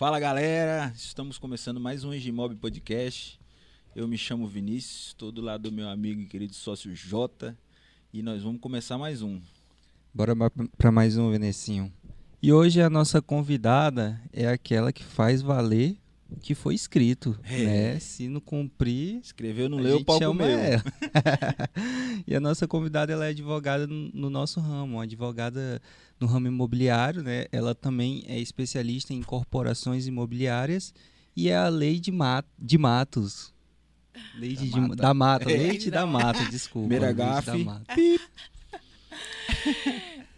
Fala galera, estamos começando mais um Engimob Podcast. Eu me chamo Vinícius, estou do lado do meu amigo e querido sócio Jota e nós vamos começar mais um. Bora para mais um, Venecinho. E hoje a nossa convidada é aquela que faz valer que foi escrito, é. né? Se não cumprir, escreveu, não leu, o palco meu. Ela. e a nossa convidada ela é advogada no nosso ramo, uma advogada no ramo imobiliário, né? Ela também é especialista em corporações imobiliárias e é a lei de, mat de Matos. Lei de, da, mata. da mata, é. leite da mata, desculpa. Primeira gafe.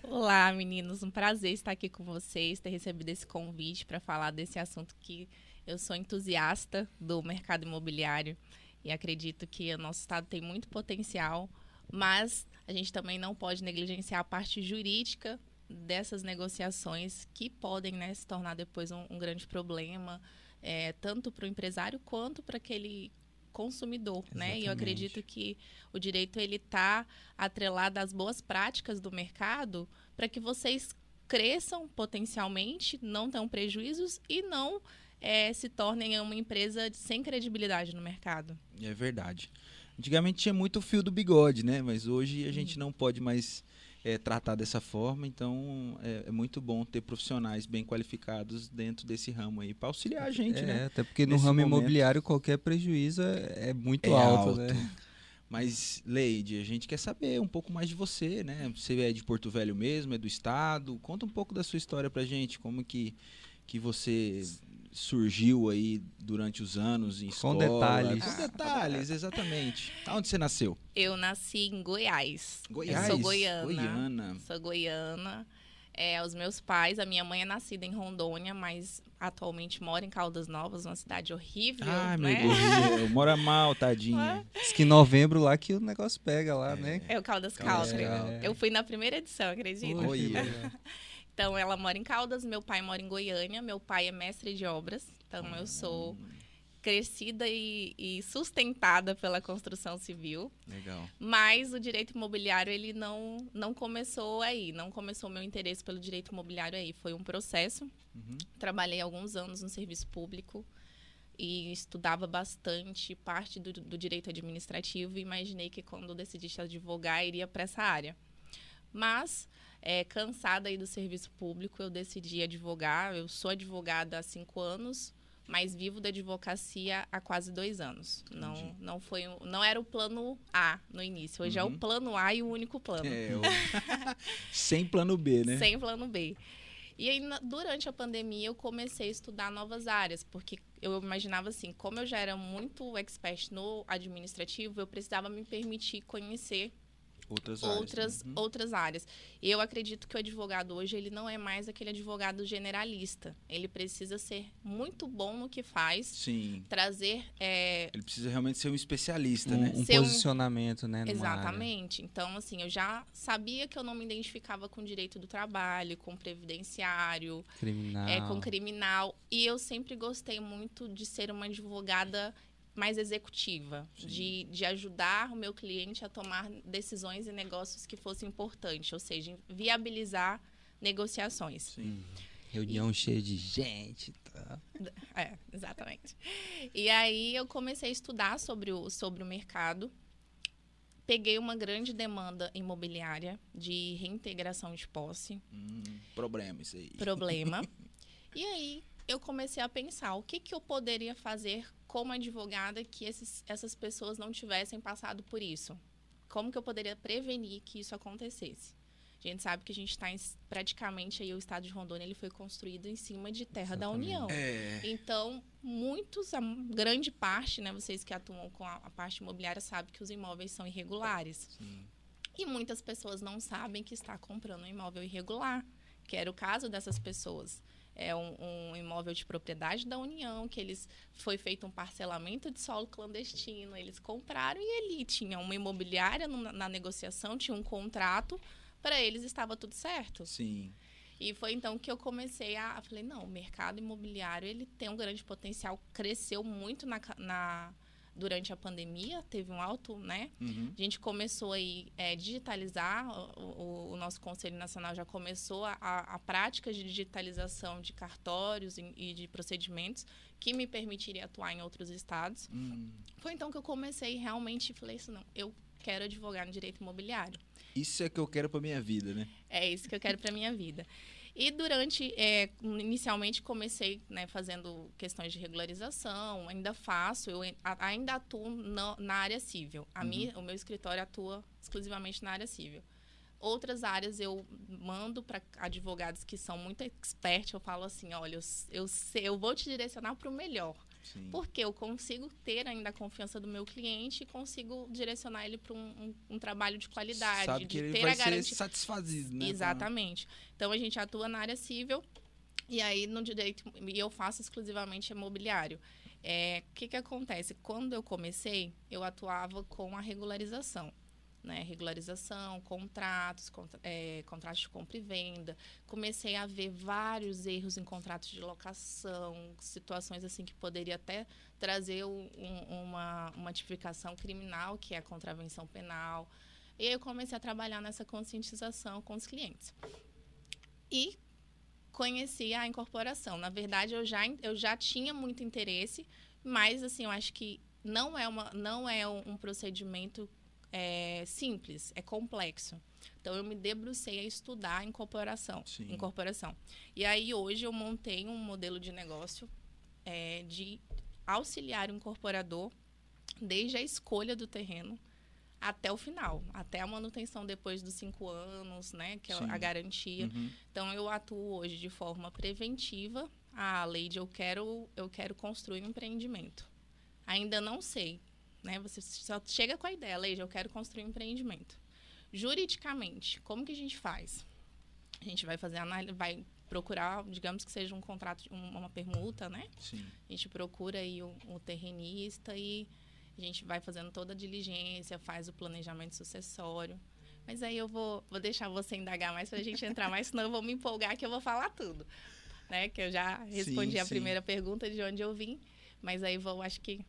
Olá, meninos. Um prazer estar aqui com vocês, ter recebido esse convite para falar desse assunto que eu sou entusiasta do mercado imobiliário e acredito que o nosso estado tem muito potencial, mas a gente também não pode negligenciar a parte jurídica dessas negociações que podem né, se tornar depois um, um grande problema, é, tanto para o empresário quanto para aquele consumidor, né? E eu acredito que o direito ele está atrelado às boas práticas do mercado para que vocês cresçam potencialmente, não tenham prejuízos e não é, se tornem uma empresa sem credibilidade no mercado. É verdade. Antigamente tinha muito fio do bigode, né? Mas hoje a gente não pode mais é, tratar dessa forma, então é, é, muito bom ter profissionais bem qualificados dentro desse ramo aí para auxiliar a gente, é, né? Até porque no Nesse ramo momento, imobiliário qualquer prejuízo é, é muito é alto, alto, né? Mas, Leide, a gente quer saber um pouco mais de você, né? Você é de Porto Velho mesmo, é do estado? Conta um pouco da sua história pra gente, como que, que você surgiu aí durante os anos em escola. Com detalhes. Com detalhes, exatamente. Onde você nasceu? Eu nasci em Goiás. Goiás? Eu sou goiana. Goiana. Sou goiana. É, os meus pais, a minha mãe é nascida em Rondônia, mas atualmente mora em Caldas Novas, uma cidade horrível, ah, né? meu Deus, mora mal, tadinha. Diz que em novembro lá que o negócio pega lá, é. né? É o Caldas Country. É. Eu fui na primeira edição, acredita? Oi. Então, ela mora em Caldas, meu pai mora em Goiânia, meu pai é mestre de obras, então eu sou crescida e, e, sustentada pela construção civil. Legal. Mas o direito imobiliário ele não não começou aí, não começou meu interesse pelo direito imobiliário aí, foi um processo. Uhum. Trabalhei alguns anos no serviço público e estudava bastante parte do, do direito administrativo e imaginei que quando decidisse advogar iria para essa área. Mas é, cansada aí do serviço público, eu decidi advogar. Eu sou advogada há cinco anos, mas vivo da advocacia há quase dois anos. Não, não foi, não era o plano A no início. Hoje uhum. é o uhum. plano A e o único plano. É, o... Sem plano B, né? Sem plano B. E aí, durante a pandemia, eu comecei a estudar novas áreas, porque eu imaginava assim, como eu já era muito expert no administrativo, eu precisava me permitir conhecer outras outras, áreas. Uhum. outras áreas. Eu acredito que o advogado hoje ele não é mais aquele advogado generalista. Ele precisa ser muito bom no que faz. Sim. Trazer. É... Ele precisa realmente ser um especialista, um, né? Um posicionamento, um... né? Exatamente. Então, assim, eu já sabia que eu não me identificava com direito do trabalho, com previdenciário, criminal. É, com criminal. E eu sempre gostei muito de ser uma advogada mais executiva, de, de ajudar o meu cliente a tomar decisões e negócios que fossem importantes, ou seja, viabilizar negociações. Sim. Reunião e... cheia de gente. Tá? É, exatamente. E aí eu comecei a estudar sobre o, sobre o mercado. Peguei uma grande demanda imobiliária de reintegração de posse. Hum, problema isso aí. Problema. e aí eu comecei a pensar o que, que eu poderia fazer como advogada que esses, essas pessoas não tivessem passado por isso. Como que eu poderia prevenir que isso acontecesse? A gente sabe que a gente está praticamente aí o estado de Rondônia ele foi construído em cima de terra Exatamente. da União. É. Então muitos, a grande parte, né, vocês que atuam com a, a parte imobiliária sabem que os imóveis são irregulares. Sim. E muitas pessoas não sabem que está comprando um imóvel irregular, que era o caso dessas pessoas é um, um, imóvel de propriedade da União, que eles foi feito um parcelamento de solo clandestino, eles compraram e ali tinha uma imobiliária na, na negociação, tinha um contrato, para eles estava tudo certo. Sim. E foi então que eu comecei a, falei, não, o mercado imobiliário ele tem um grande potencial, cresceu muito na, na durante a pandemia, teve um alto, né? Uhum. A gente começou aí é, digitalizar, o, o- nosso Conselho Nacional já começou a, a prática de digitalização de cartórios e, e de procedimentos que me permitiria atuar em outros estados. Hum. Foi então que eu comecei realmente e falei assim, não, eu quero advogar no direito imobiliário. Isso é que eu quero pra minha vida, né? É isso que eu quero para minha vida. E durante, é, inicialmente comecei né, fazendo questões de regularização, ainda faço, eu ainda atuo na, na área civil. A Uhum. minha, o meu escritório atua exclusivamente na área civil. Outras áreas eu mando para advogados que são muito expertos, eu falo assim, olha, eu, eu, sei, eu vou te direcionar para o melhor. Sim. Porque eu consigo ter ainda a confiança do meu cliente e consigo direcionar ele para um, um- um trabalho de qualidade, Sabe de que ele ter vai a garantia. ser satisfazido, né? Exatamente. Então a gente atua na área civil e aí no direito e eu faço exclusivamente imobiliário. É, O que que acontece? Quando eu comecei, eu atuava com a regularização. Né, regularização, contratos, contra, é, contratos de compra e venda. Comecei a ver vários erros em contratos de locação, situações assim que poderia até trazer um- um- uma, uma tipificação criminal, que é a contravenção penal. E aí eu comecei a trabalhar nessa conscientização com os clientes. E conheci a incorporação. Na verdade, eu já, eu já tinha muito interesse, mas assim, eu acho que não é, uma, não é um procedimento é, simples, é complexo. Então, eu me debrucei a estudar a incorporação. Sim. incorporação. E aí, hoje, eu montei um modelo de negócio é, de auxiliar o incorporador desde a escolha do terreno até o final, até a manutenção depois dos cinco anos, né, que é Sim. a garantia. Uhum. Então eu atuo hoje de forma preventiva. A lei de eu quero eu quero construir um empreendimento. Ainda não sei, né? Você só chega com a ideia, lei de eu quero construir um empreendimento. Juridicamente, como que a gente faz? A gente vai fazer análise, vai procurar, digamos que seja um contrato, um- uma permuta, né? Sim. A gente procura aí o, o terrenista e a gente vai fazendo toda a diligência, faz o planejamento sucessório. Mas aí eu vou, vou deixar você indagar mais para a gente entrar mais, senão eu vou me empolgar que eu vou falar tudo. Né? Que eu já respondi Sim, a sim. primeira pergunta de onde eu vim, mas aí vou, acho que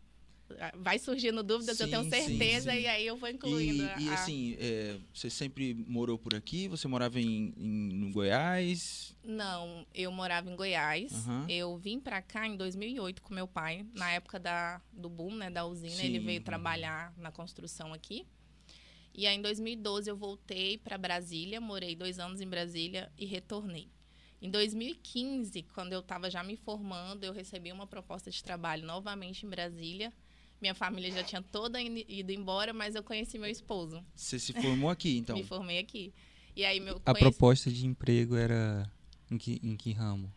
vai surgindo dúvidas, eu tenho Sim, certeza, sim, sim. e aí eu vou incluindo. E, e, a- assim, é, você sempre morou por aqui? Você morava em, em- no Goiás? Não, eu morava em Goiás. Aham. Eu vim pra cá em 2008 com meu pai, na época da, do boom, né, da usina. Sim. Ele veio trabalhar na construção aqui. E aí, em 2012, eu voltei para Brasília, morei dois anos em Brasília e retornei. Em 2015, quando eu estava já me formando, eu recebi uma proposta de trabalho novamente em Brasília. Minha família já tinha toda ido embora, mas eu conheci meu esposo. Você se formou aqui, então? Me formei aqui. E aí, meu A conheci- proposta de emprego era em que, em que ramo?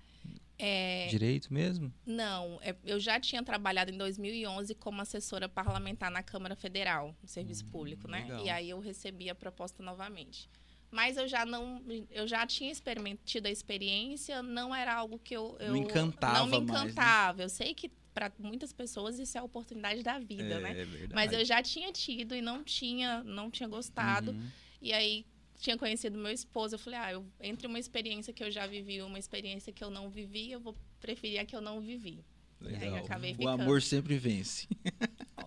é, Direito mesmo? Não, é- eu já tinha trabalhado em 2011 como assessora parlamentar na Câmara Federal, no Serviço Público, né? legal. E aí eu recebi a proposta novamente. Mas eu já não, eu já tinha tido a experiência, não era algo que eu, eu Não encantava não me mais, né? encantava. Eu sei que para muitas pessoas isso é a oportunidade da vida, é, né? é verdade. Mas eu já tinha tido e não tinha, não tinha gostado. Uhum. E aí tinha conhecido meu esposo, eu falei, ah, eu, entre uma experiência que eu já vivi e uma experiência que eu não vivi, eu vou preferir a que eu não vivi. E Legal. O amor sempre vence.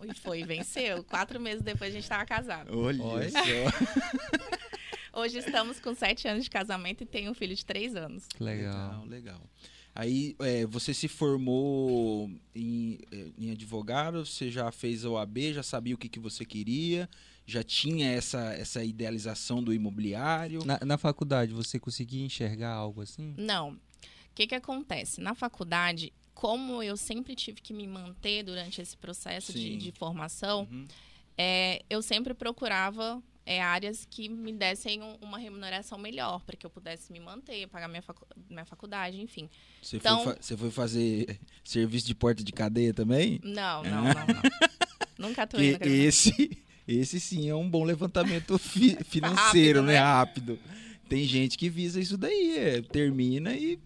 E foi, venceu. Quatro meses depois a gente estava casado. Olha Olha. só. Hoje estamos com sete anos de casamento e tenho um filho de três anos. Que legal. Legal, legal. Aí, é, você se formou em, é, em advogado, você já fez a OAB, já sabia o que, que você queria, já tinha essa, essa idealização do imobiliário. Na, na faculdade, você conseguia enxergar algo assim? Não. O que, que acontece? Na faculdade, como eu sempre tive que me manter durante esse processo de, de formação, Uhum. é, eu sempre procurava é, áreas que me dessem um- uma remuneração melhor, para que eu pudesse me manter, pagar minha, facu minha faculdade, enfim. Você, Então- foi, fa- foi fazer serviço de porta de cadeia também? Não, não, não, não. Nunca atuei na esse, esse sim é um bom levantamento fi- financeiro, Rápido, né? né? Rápido. Tem gente que visa isso daí, é, termina e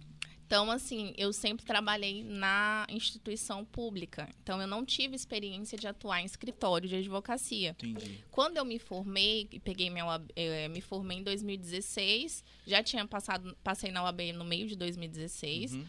Então, assim, eu sempre trabalhei na instituição pública. Então, eu não tive experiência de atuar em escritório de advocacia. entendi. Quando eu me formei, e peguei minha UAB, eh, me formei em 2016, já tinha passado, passei na UAB no meio de 2016, Uhum.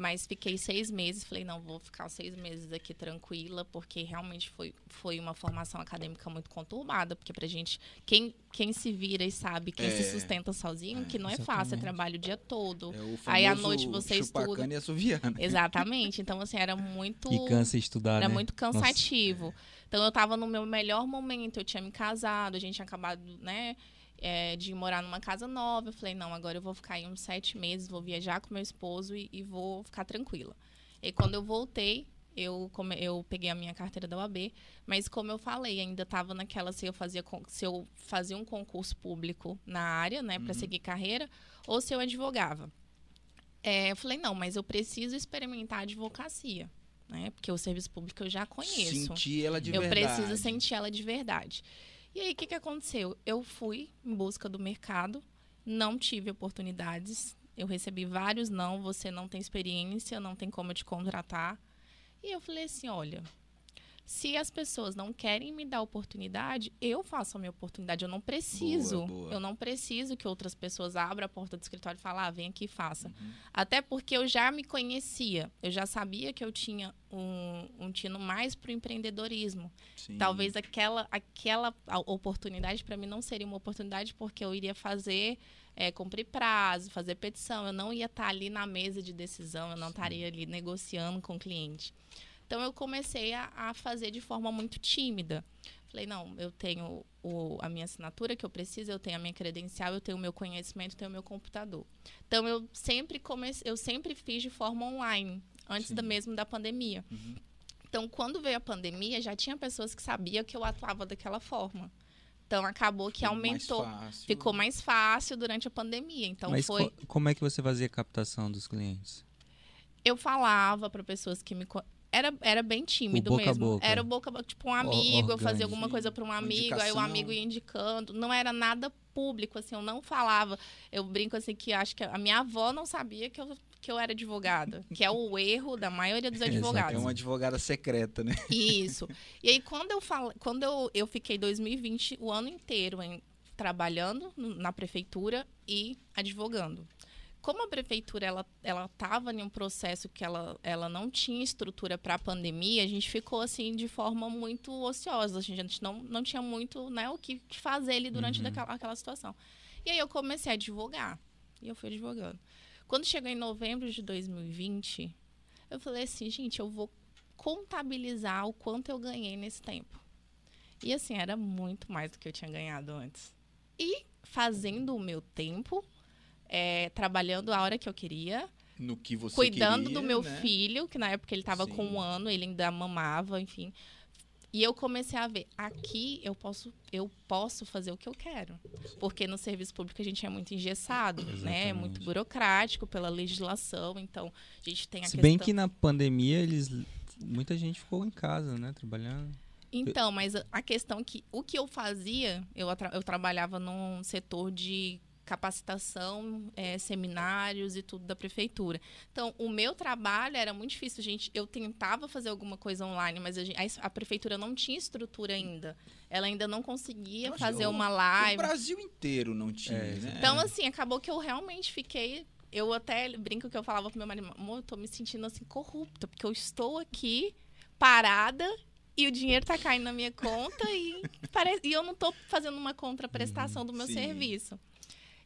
Mas fiquei seis meses, falei, não, vou ficar seis meses aqui tranquila, porque realmente foi, foi uma formação acadêmica muito conturbada, porque pra gente, quem, quem se vira e sabe, quem É. se sustenta sozinho, É, que não é fácil, é trabalho o dia todo. É o Aí à noite você estuda. e assoviana. Exatamente. Então, assim, era muito. E cansa estudar, Era né? muito cansativo. Então eu tava no meu melhor momento, eu tinha me casado, a gente tinha acabado, né, é, de morar numa casa nova. Eu falei, não, agora eu vou ficar aí uns sete meses, vou viajar com meu esposo e, e vou ficar tranquila. E quando eu voltei, eu, come- eu peguei a minha carteira da UAB, mas como eu falei, ainda estava naquela se eu fazia se eu fazia um concurso público na área, né, para Uhum. seguir carreira, ou se eu advogava. É, eu falei, não, mas eu preciso experimentar a advocacia, né? Porque o serviço público eu já conheço. Sentir ela de eu verdade. preciso sentir ela de verdade. E aí, o que, que aconteceu? Eu fui em busca do mercado, não tive oportunidades. Eu recebi vários não, você não tem experiência, não tem como te contratar. E eu falei assim, olha, se as pessoas não querem me dar oportunidade, eu faço a minha oportunidade. Eu não preciso. Boa, boa. Eu não preciso que outras pessoas abram a porta do escritório e falem, ah, vem aqui e faça. Uhum. Até porque eu já me conhecia. Eu já sabia que eu tinha um, um tino mais pro empreendedorismo. Sim. Talvez aquela, aquela oportunidade para mim não seria uma oportunidade porque eu iria fazer, é, cumprir prazo, fazer petição. Eu não ia estar ali na mesa de decisão, eu não Sim. estaria ali negociando com o cliente. Então eu comecei a, a fazer de forma muito tímida. Falei, não, eu tenho o- a minha assinatura que eu preciso, eu tenho a minha credencial, eu tenho o meu conhecimento, eu tenho o meu computador. Então eu sempre comecei, eu sempre fiz de forma online, antes Sim. da mesmo da pandemia. Uhum. Então, quando veio a pandemia, já tinha pessoas que sabiam que eu atuava daquela forma. Então, acabou que Ficou aumentou. Mais fácil. Ficou mais fácil durante a pandemia. Então, Mas foi. co- como é que você fazia a captação dos clientes? Eu falava para pessoas que me. Era, era bem tímido boca mesmo. boca. Era o boca a boca, tipo um amigo, eu fazia alguma coisa para um amigo, aí o indicação. amigo ia indicando. Não era nada público, assim, eu não falava. Eu brinco assim que acho que a minha avó não sabia que eu, que eu era advogada, que é o erro da maioria dos advogados. É uma advogada secreta, né? Isso. E aí, quando eu falo, quando eu, eu fiquei 2020 o ano inteiro em, trabalhando na prefeitura e advogando. Como a prefeitura ela ela estava em um processo que ela, ela não tinha estrutura para a pandemia, a gente ficou assim de forma muito ociosa. A gente não, não tinha muito né, o que fazer ali durante Uhum. daquela, aquela situação. E aí eu comecei a advogar. E eu fui advogando. Quando chegou em novembro de 2020, eu falei assim, gente, eu vou contabilizar o quanto eu ganhei nesse tempo. E assim, era muito mais do que eu tinha ganhado antes. E fazendo o meu tempo, é, trabalhando a hora que eu queria, No que você cuidando queria, do meu né? filho, que na época ele estava com um ano, ele ainda mamava, enfim. E eu comecei a ver, aqui eu posso, eu posso fazer o que eu quero. Porque no serviço público a gente é muito engessado, né? É Exatamente. muito burocrático pela legislação, então a gente tem a Se questão... bem que na pandemia eles muita gente ficou em casa, né, trabalhando. Então, mas a- questão que o que eu fazia, eu, atra- eu trabalhava num setor de capacitação, eh, seminários e tudo da prefeitura. Então, o meu trabalho era muito difícil, gente. Eu tentava fazer alguma coisa online, mas a, gen- a a prefeitura não tinha estrutura ainda. Ela ainda não conseguia Nossa, fazer o- uma O live. Brasil inteiro não tinha, É, né? Então, assim, acabou que eu realmente fiquei. Eu até brinco que eu falava pro meu marido, amor, eu tô me sentindo assim corrupta, porque eu estou aqui parada e o dinheiro tá caindo na minha conta e, parece, e eu não tô fazendo uma contraprestação do meu sim. serviço.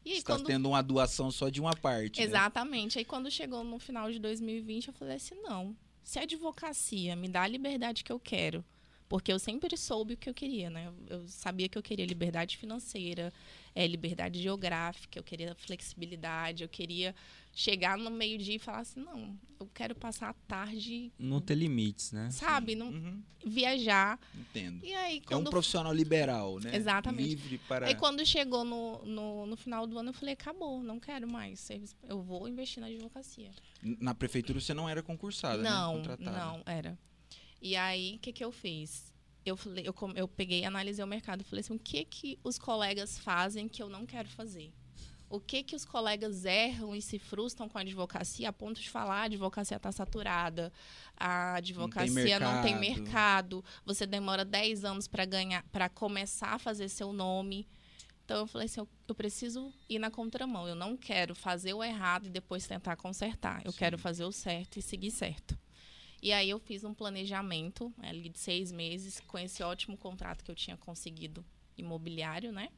E aí, Você tá quando. tendo uma doação só de uma parte. né? Exatamente. Aí quando chegou no final de 2020, eu falei assim, não. Se a advocacia me dá a liberdade que eu quero, porque eu sempre soube o que eu queria, né? Eu sabia que eu queria liberdade financeira, é, liberdade geográfica, eu queria flexibilidade, eu queria chegar no meio-dia e falar assim, não, eu quero passar a tarde, Não ter limites, né? sabe, não, Uhum, viajar. entendo. E aí, É um quando profissional liberal, né? Exatamente. Livre para. Aí quando chegou no, no, no final do ano, eu falei, acabou, não quero mais serviço. Eu vou investir na advocacia. Na prefeitura você não era concursada, né? não, Contratada. não, era. E aí, o que, que eu fiz? Eu, falei, eu, eu peguei e analisei o mercado. Falei assim, o que, que os colegas fazem que eu não quero fazer? O que, que os colegas erram e se frustram com a advocacia a ponto de falar a advocacia está saturada, a advocacia não tem, mercado. mercado, você demora 10 anos para ganhar, para começar a fazer seu nome. Então eu falei assim, eu, eu, preciso ir na contramão. Eu não quero fazer o errado e depois tentar consertar. Eu Sim. quero fazer o certo e seguir certo. E aí eu fiz um planejamento ali de seis meses com esse ótimo contrato que eu tinha conseguido imobiliário, né?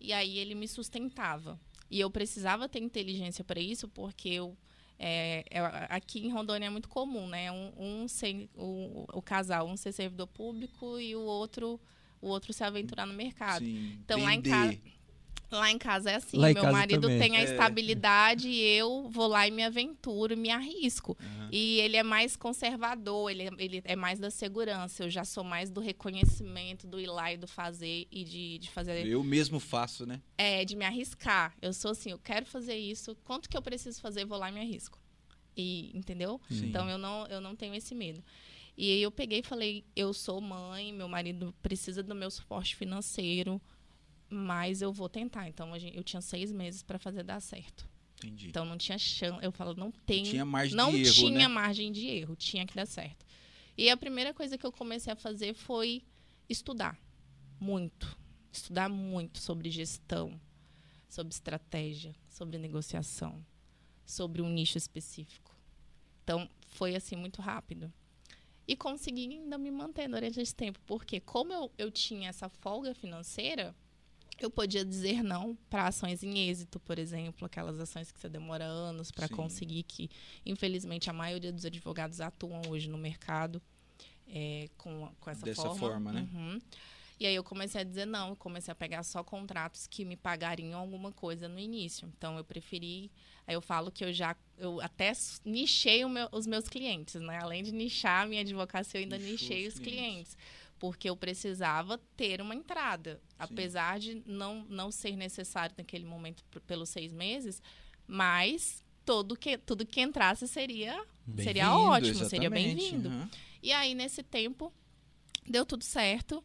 E aí ele me sustentava. E eu precisava ter inteligência para isso, porque eu é, é, aqui em Rondônia é muito comum, né? Um, um ser, o, o, casal, um ser servidor público e o outro o outro se aventurar no mercado. Sim, então lá em casa Lá em casa é assim, lá meu marido também. tem a é. estabilidade e eu vou lá e me aventuro, me arrisco. Uhum. E ele é mais conservador, ele, é, ele é mais da segurança. Eu já sou mais do reconhecimento, do ir lá e do fazer e de, de fazer. Eu mesmo faço, né? É, de me arriscar. Eu sou assim, eu quero fazer isso, quanto que eu preciso fazer, vou lá e me arrisco. E, entendeu? Sim. Então eu não, eu não tenho esse medo. E aí eu peguei e falei, eu sou mãe, meu marido precisa do meu suporte financeiro mas eu vou tentar. Então eu tinha seis meses para fazer dar certo. Entendi. Então não tinha chance. Eu falo, não tem. Tinha margem não de erro. tinha né? margem de erro, tinha que dar certo. E a primeira coisa que eu comecei a fazer foi estudar muito. Estudar muito sobre gestão, sobre estratégia, sobre negociação, sobre um nicho específico. Então foi assim muito rápido. E consegui ainda me manter durante esse tempo, porque como eu, eu tinha essa folga financeira, eu podia dizer não para ações em êxito, por exemplo, aquelas ações que você demora anos para conseguir, que infelizmente a maioria dos advogados atuam hoje no mercado é, com, com essa Dessa forma. forma né? Uhum. E aí eu comecei a dizer não, comecei a pegar só contratos que me pagariam alguma coisa no início. Então eu preferi, aí eu falo que eu já, eu até nichei meu, os meus clientes, né? Além de nichar a minha advocacia, eu ainda Nichou nichei os clientes. clientes porque eu precisava ter uma entrada. Sim. Apesar de não, não ser necessário naquele momento pelos seis meses, mas todo que, tudo que entrasse seria, seria ótimo, exatamente. seria bem-vindo. Uhum. E aí, nesse tempo, deu tudo certo.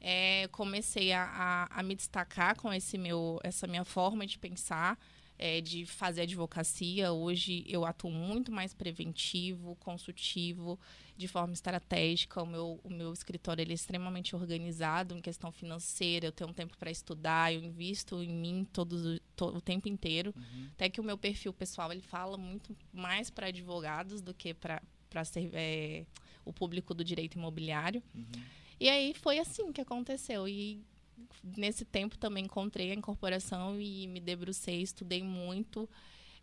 É, comecei a, a, a, me destacar com esse meu, essa minha forma de pensar é, de fazer advocacia. Hoje eu atuo muito mais preventivo, consultivo, de forma estratégica. O meu, o meu escritório ele é extremamente organizado em questão financeira. Eu tenho um tempo para estudar, eu invisto em mim todo, o tempo inteiro. Uhum. Até que o meu perfil pessoal ele fala muito mais para advogados do que para é, o público do direito imobiliário. Uhum. E aí foi assim que aconteceu. E nesse tempo também encontrei a incorporação e me debrucei, estudei muito.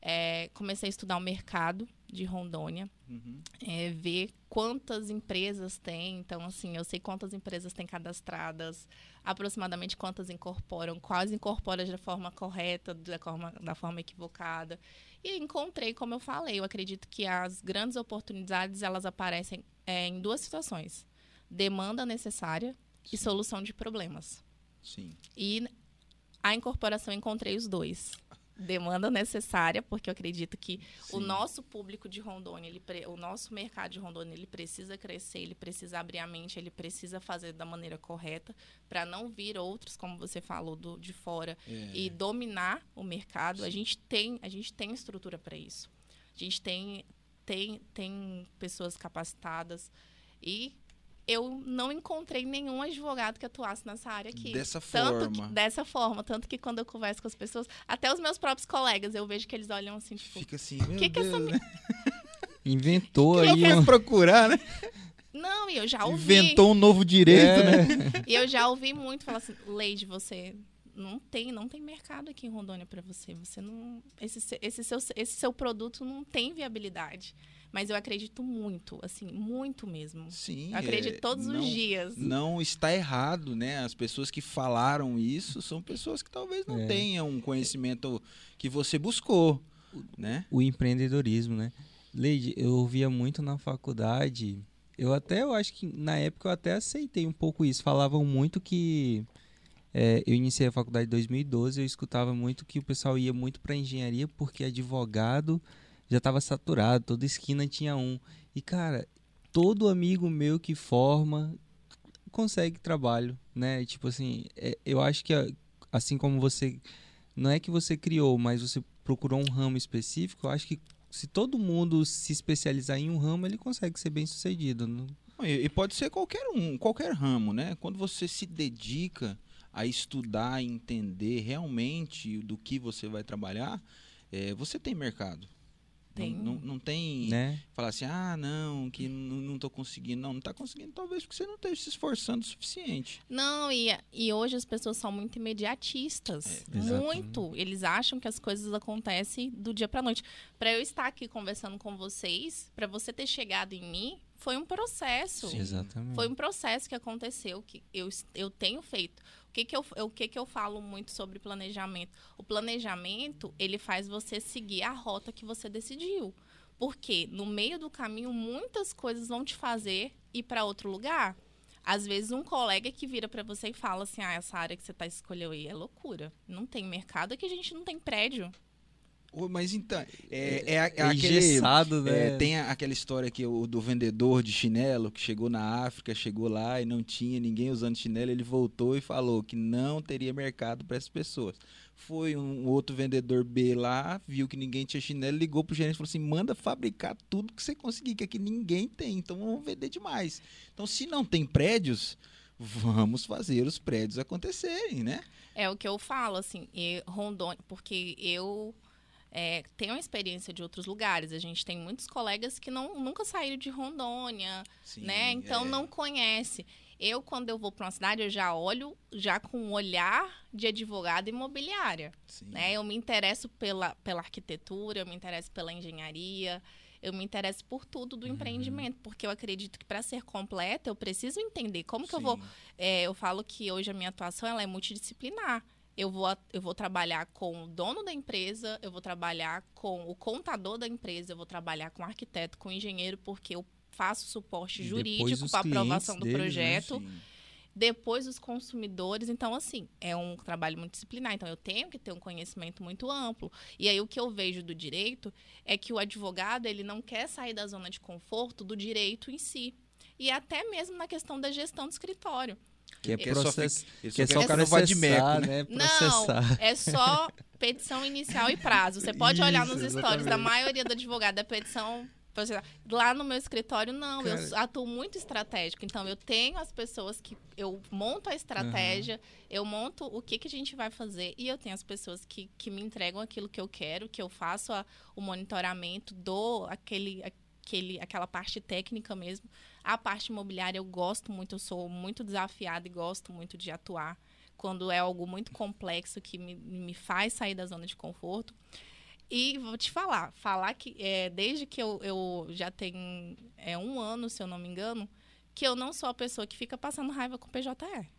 É, comecei a estudar o mercado de Rondônia, uhum. é, ver quantas empresas tem. Então, assim, eu sei quantas empresas tem cadastradas, aproximadamente quantas incorporam, quais incorporam da forma correta, da forma, da forma equivocada. E encontrei, como eu falei, eu acredito que as grandes oportunidades elas aparecem é, em duas situações: demanda necessária Sim. e solução de problemas. Sim. E a incorporação encontrei os dois. Demanda necessária, porque eu acredito que Sim. o nosso público de Rondônia, ele, o nosso mercado de Rondônia, ele precisa crescer, ele precisa abrir a mente, ele precisa fazer da maneira correta para não vir outros, como você falou, do, de fora é. e dominar o mercado. Sim. A gente tem, a gente tem estrutura para isso. A gente tem, tem, tem pessoas capacitadas e eu não encontrei nenhum advogado que atuasse nessa área aqui. Dessa tanto forma. Que, dessa forma. Tanto que quando eu converso com as pessoas, até os meus próprios colegas, eu vejo que eles olham assim, tipo. Fica assim, meu que Deus, que essa né? Inventou que aí. Eu um... procurar, né? Não, e eu já ouvi. Inventou um novo direito, é. né? E eu já ouvi muito falar assim, Leide, você não tem, não tem mercado aqui em Rondônia para você. Você não, esse, esse seu, esse seu produto não tem viabilidade. Mas eu acredito muito, assim, muito mesmo. Sim. Eu acredito é, todos não, os dias. Não está errado, né? As pessoas que falaram isso são pessoas que talvez não é. tenham um conhecimento que você buscou, né? O empreendedorismo, né? Leide, eu ouvia muito na faculdade. Eu até, eu acho que na época eu até aceitei um pouco isso. Falavam muito que é, eu iniciei a faculdade em 2012, eu escutava muito que o pessoal ia muito para engenharia porque advogado já estava saturado, toda esquina tinha um. E, cara, todo amigo meu que forma consegue trabalho, né? Tipo assim, é, eu acho que assim como você. Não é que você criou, mas você procurou um ramo específico, eu acho que se todo mundo se especializar em um ramo, ele consegue ser bem sucedido. Não? E pode ser qualquer um, qualquer ramo, né? Quando você se dedica a estudar entender realmente do que você vai trabalhar, é, você tem mercado. Tem. Não, não, não tem Né? falar assim, ah, não, que não, não tô conseguindo. Não, não tá conseguindo, talvez porque você não esteja se esforçando o suficiente. Não, e, e hoje as pessoas são muito imediatistas. É, muito. Eles acham que as coisas acontecem do dia pra noite. Pra eu estar aqui conversando com vocês, pra você ter chegado em mim, foi um processo. Sim. Exatamente. Foi um processo que aconteceu, que eu, eu tenho feito. Que, que, eu, o que, que eu falo muito sobre planejamento? O planejamento, ele faz você seguir a rota que você decidiu. Porque no meio do caminho, muitas coisas vão te fazer ir para outro lugar. Às vezes, um colega que vira para você e fala assim: ah, essa área que você tá escolheu aí é loucura. Não tem mercado, é que a gente não tem prédio. Mas então, é, é, é É aquele... engessado, né? É, tem a- aquela história que o do vendedor de chinelo que chegou na África, chegou lá e não tinha ninguém usando chinelo, ele voltou e falou que não teria mercado para essas pessoas. Foi um outro vendedor B lá, viu que ninguém tinha chinelo, ligou pro gerente e falou assim: manda fabricar tudo que você conseguir, que aqui ninguém tem, então vamos vender demais. Então, se não tem prédios, vamos fazer os prédios acontecerem, né? É o que eu falo, assim, e Rondônia, porque eu é, tenho a experiência de outros lugares. A gente tem muitos colegas que não, nunca saíram de Rondônia, Sim, né? Então é. não conhece. Eu, quando eu vou para uma cidade, eu já olho já com um olhar de advogada imobiliária. Sim. Né? Eu me interesso pela, pela arquitetura, eu me interesso pela engenharia, eu me interesso por tudo do empreendimento, porque eu acredito que para ser completa eu preciso entender como que eu vou Sim. é, eu falo que hoje a minha atuação ela é multidisciplinar. Eu vou, eu vou trabalhar com o dono da empresa, eu vou trabalhar com o contador da empresa, eu vou trabalhar com o arquiteto, com o engenheiro, porque eu faço suporte E jurídico para aprovação do deles, né? projeto, Sim. depois os consumidores. Então, assim, é um trabalho multidisciplinar. Então, eu tenho que ter um conhecimento muito amplo. E aí, o que eu vejo do direito é que o advogado, ele não quer sair da zona de conforto do direito em si. E até mesmo na questão da gestão do escritório. Que é processo. Que é só ficar no vadimeco, processar, né? né? Não, Processar. é só petição inicial e prazo. Você pode olhar Isso, nos stories da exatamente. maioria do advogado, é petição. Lá no meu escritório, não. Eu Cara. atuo muito estratégico. Então, eu tenho as pessoas que. Eu monto a estratégia, eu monto o que, que a gente vai fazer. E eu tenho as pessoas que, que me entregam aquilo que eu quero, que eu faço a- o monitoramento, dou aquele, aquele, aquela parte técnica mesmo. A parte imobiliária eu gosto muito, eu sou muito desafiada e gosto muito de atuar quando é algo muito complexo que me, me faz sair da zona de conforto. E vou te falar, falar que é, desde que eu, eu já tenho é, um ano, se eu não me engano, que eu não sou a pessoa que fica passando raiva com o PJE,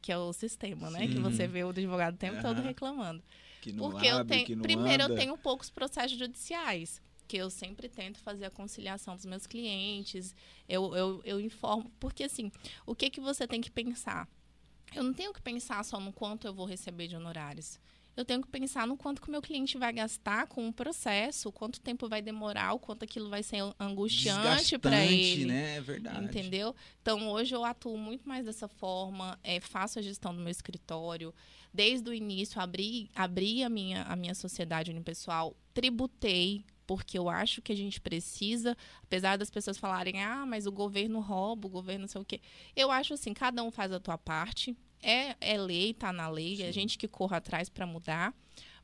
que é o sistema, né? Que você vê o advogado o tempo todo Aham. reclamando. Que não Porque eu abre, tenho. que não primeiro, anda. eu tenho poucos processos judiciais. Que eu sempre tento fazer a conciliação dos meus clientes. Eu, eu, eu informo. Porque, assim, o que, que você tem que pensar? Eu não tenho que pensar só no quanto eu vou receber de honorários. Eu tenho que pensar no quanto que o meu cliente vai gastar com o processo, quanto tempo vai demorar, o quanto aquilo vai ser angustiante para ele. né? É verdade. Entendeu? Então, hoje eu atuo muito mais dessa forma, é, faço a gestão do meu escritório. Desde o início, abri, abri a, minha, a minha sociedade unipessoal, tributei, porque eu acho que a gente precisa, apesar das pessoas falarem, ah, mas o governo rouba, o governo não sei o quê. Eu acho assim, cada um faz a tua parte. É, é lei, tá na lei, é a Sim. gente que corre atrás para mudar.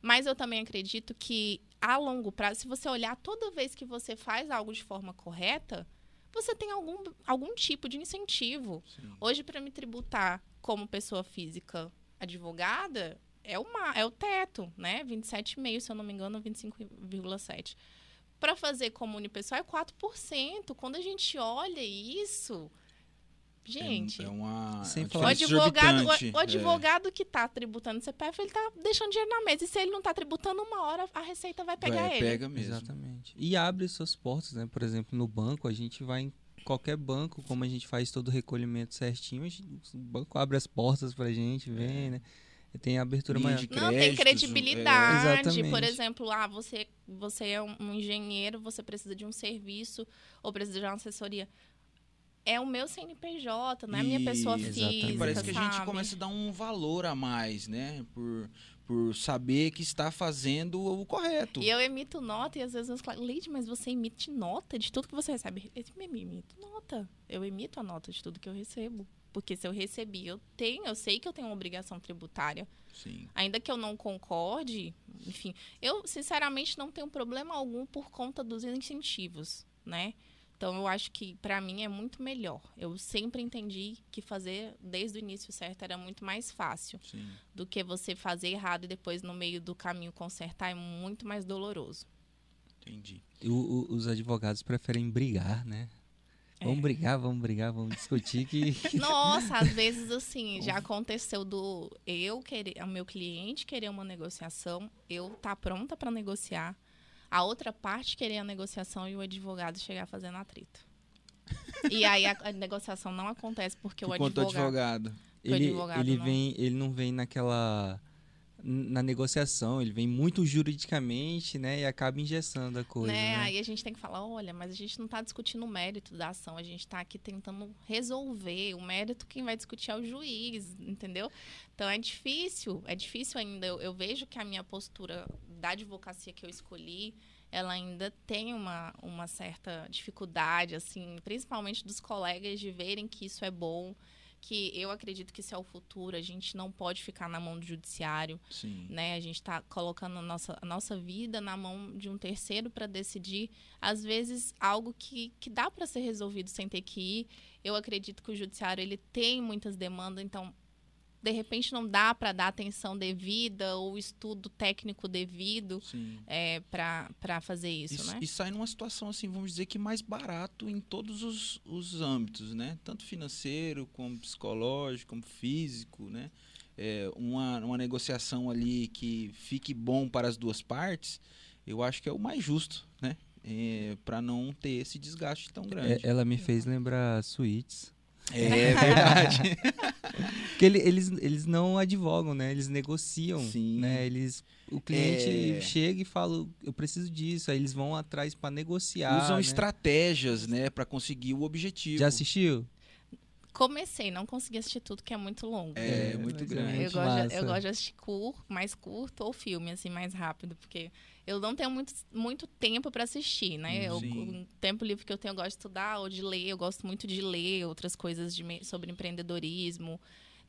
Mas eu também acredito que a longo prazo, se você olhar toda vez que você faz algo de forma correta, você tem algum, algum tipo de incentivo. Sim. Hoje, para me tributar como pessoa física advogada, é, uma, é o teto, né? 27,5%, se eu não me engano, 25,7%. Para fazer como unipessoal é 4%. Quando a gente olha isso, gente... É, é uma. Sem é O advogado, o, o advogado que está tributando CPF, ele está deixando dinheiro na mesa. E se ele não está tributando uma hora, a Receita vai É, pegar vai, ele. Pega mesmo. Exatamente. E abre suas portas, né? Por exemplo, no banco, a gente vai em qualquer banco, como a gente faz todo o recolhimento certinho, a gente- o banco abre as portas pra gente, vem, né? Tem abertura maior. de Não, tem créditos, credibilidade. é. Exatamente. Por exemplo, ah, você, você é um engenheiro, você precisa de um serviço ou precisa de uma assessoria. É o meu CNPJ, não é a minha pessoa Isso. física, Parece que a gente sabe? começa a dar um valor a mais, né? Por, por saber que está fazendo o correto. E eu emito nota e às vezes meus clientes, Leide, mas você emite nota de tudo que você recebe? Eu me emito nota. Eu emito a nota de tudo que eu recebo. Porque se eu recebi, eu tenho, eu sei que eu tenho uma obrigação tributária. Sim. Ainda que eu não concorde, enfim, eu sinceramente não tenho problema algum por conta dos incentivos, né? Então eu acho que para mim é muito melhor. Eu sempre entendi que fazer desde o início certo era muito mais fácil Sim. do que você fazer errado e depois no meio do caminho consertar é muito mais doloroso. Entendi. O- o- os advogados preferem brigar, né? Vamos brigar, vamos brigar, vamos discutir que. Nossa, às vezes assim, já aconteceu do eu querer, o meu cliente querer uma negociação, eu tá pronta para negociar, a outra parte querer a negociação e o advogado chegar fazendo atrito. E aí a, a negociação não acontece porque o Por advogado, advogado. ele, advogado ele não- vem, ele não vem naquela na negociação, ele vem muito juridicamente, né, e acaba engessando a coisa, né? né? Aí a gente tem que falar, olha, mas a gente não está discutindo o mérito da ação, a gente está aqui tentando resolver. O mérito quem vai discutir é o juiz, entendeu? Então é difícil, é difícil ainda. Eu, eu vejo que a minha postura da advocacia que eu escolhi, ela ainda tem uma, uma certa dificuldade, assim, principalmente dos colegas de verem que isso é bom, que eu acredito que isso é o futuro, a gente não pode ficar na mão do judiciário Sim. né? A gente está colocando a nossa, a nossa vida na mão de um terceiro para decidir, às vezes, algo que, que dá para ser resolvido sem ter que ir. Eu acredito que o judiciário ele tem muitas demandas, então, de repente, não dá para dar atenção devida ou estudo técnico devido é, para fazer isso, Isso- né? E sai numa situação, assim, vamos dizer que mais barato em todos os, os âmbitos, né? Tanto financeiro, como psicológico, como físico, né? É, uma, uma negociação ali que fique bom para as duas partes, eu acho que é o mais justo, né? para não ter esse desgaste tão É, grande. ela me fez lembrar suítes. É, verdade. Porque ele- eles, eles não advogam, né? Eles negociam, Sim. né? Eles, o cliente É. chega e fala, eu preciso disso. Aí eles vão atrás para negociar. Usam né? estratégias, né, para conseguir o objetivo. Já assistiu? Comecei, não consegui assistir tudo, que é muito longo. É, É, muito mas é grande. Eu gosto, de, eu gosto de assistir cur, mais curto ou filme, assim, mais rápido, porque eu não tenho muito, muito tempo para assistir, né? Eu, Sim. o tempo livre que eu tenho, eu gosto de estudar ou de ler, eu gosto muito de ler outras coisas de sobre empreendedorismo,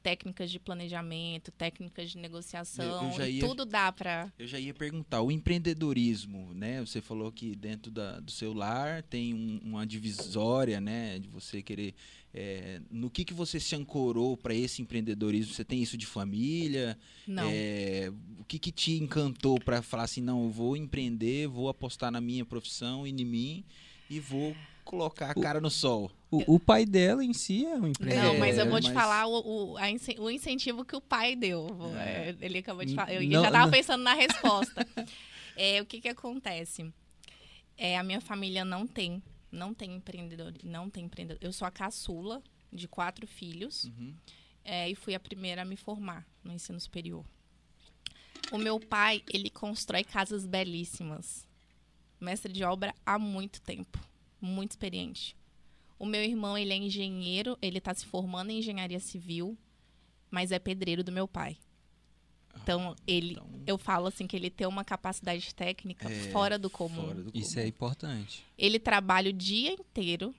técnicas de planejamento, técnicas de negociação, Eu- eu já e ia- tudo dá para... Eu já ia perguntar, o empreendedorismo, né? Você falou que dentro da, do seu lar tem um- uma divisória, né? De você querer. É, no que, que você se ancorou para esse empreendedorismo? Você tem isso de família? Não. É, o que, que te encantou para falar assim, não, eu vou empreender, vou apostar na minha profissão e em mim e vou colocar a O- cara no sol? O, o pai dela em si é um empreendedor. Não, mas eu vou te mas- falar o, o, o incentivo que o pai deu. É. É, Ele acabou de falar. Eu Não, já estava pensando na resposta. É, o que, que acontece? É, a minha família não tem, não tem empreendedor, não tem empreendedor. Eu sou a caçula de quatro filhos Uhum. é, e fui a primeira a me formar no ensino superior. O meu pai, ele constrói casas belíssimas. Mestre de obra há muito tempo, muito experiente. O meu irmão, ele é engenheiro, ele está se formando em engenharia civil, mas é pedreiro do meu pai. Então, ele, Então, eu falo assim que ele tem uma capacidade técnica é, fora do comum. fora do Isso comum. é importante. Ele trabalha o dia inteiro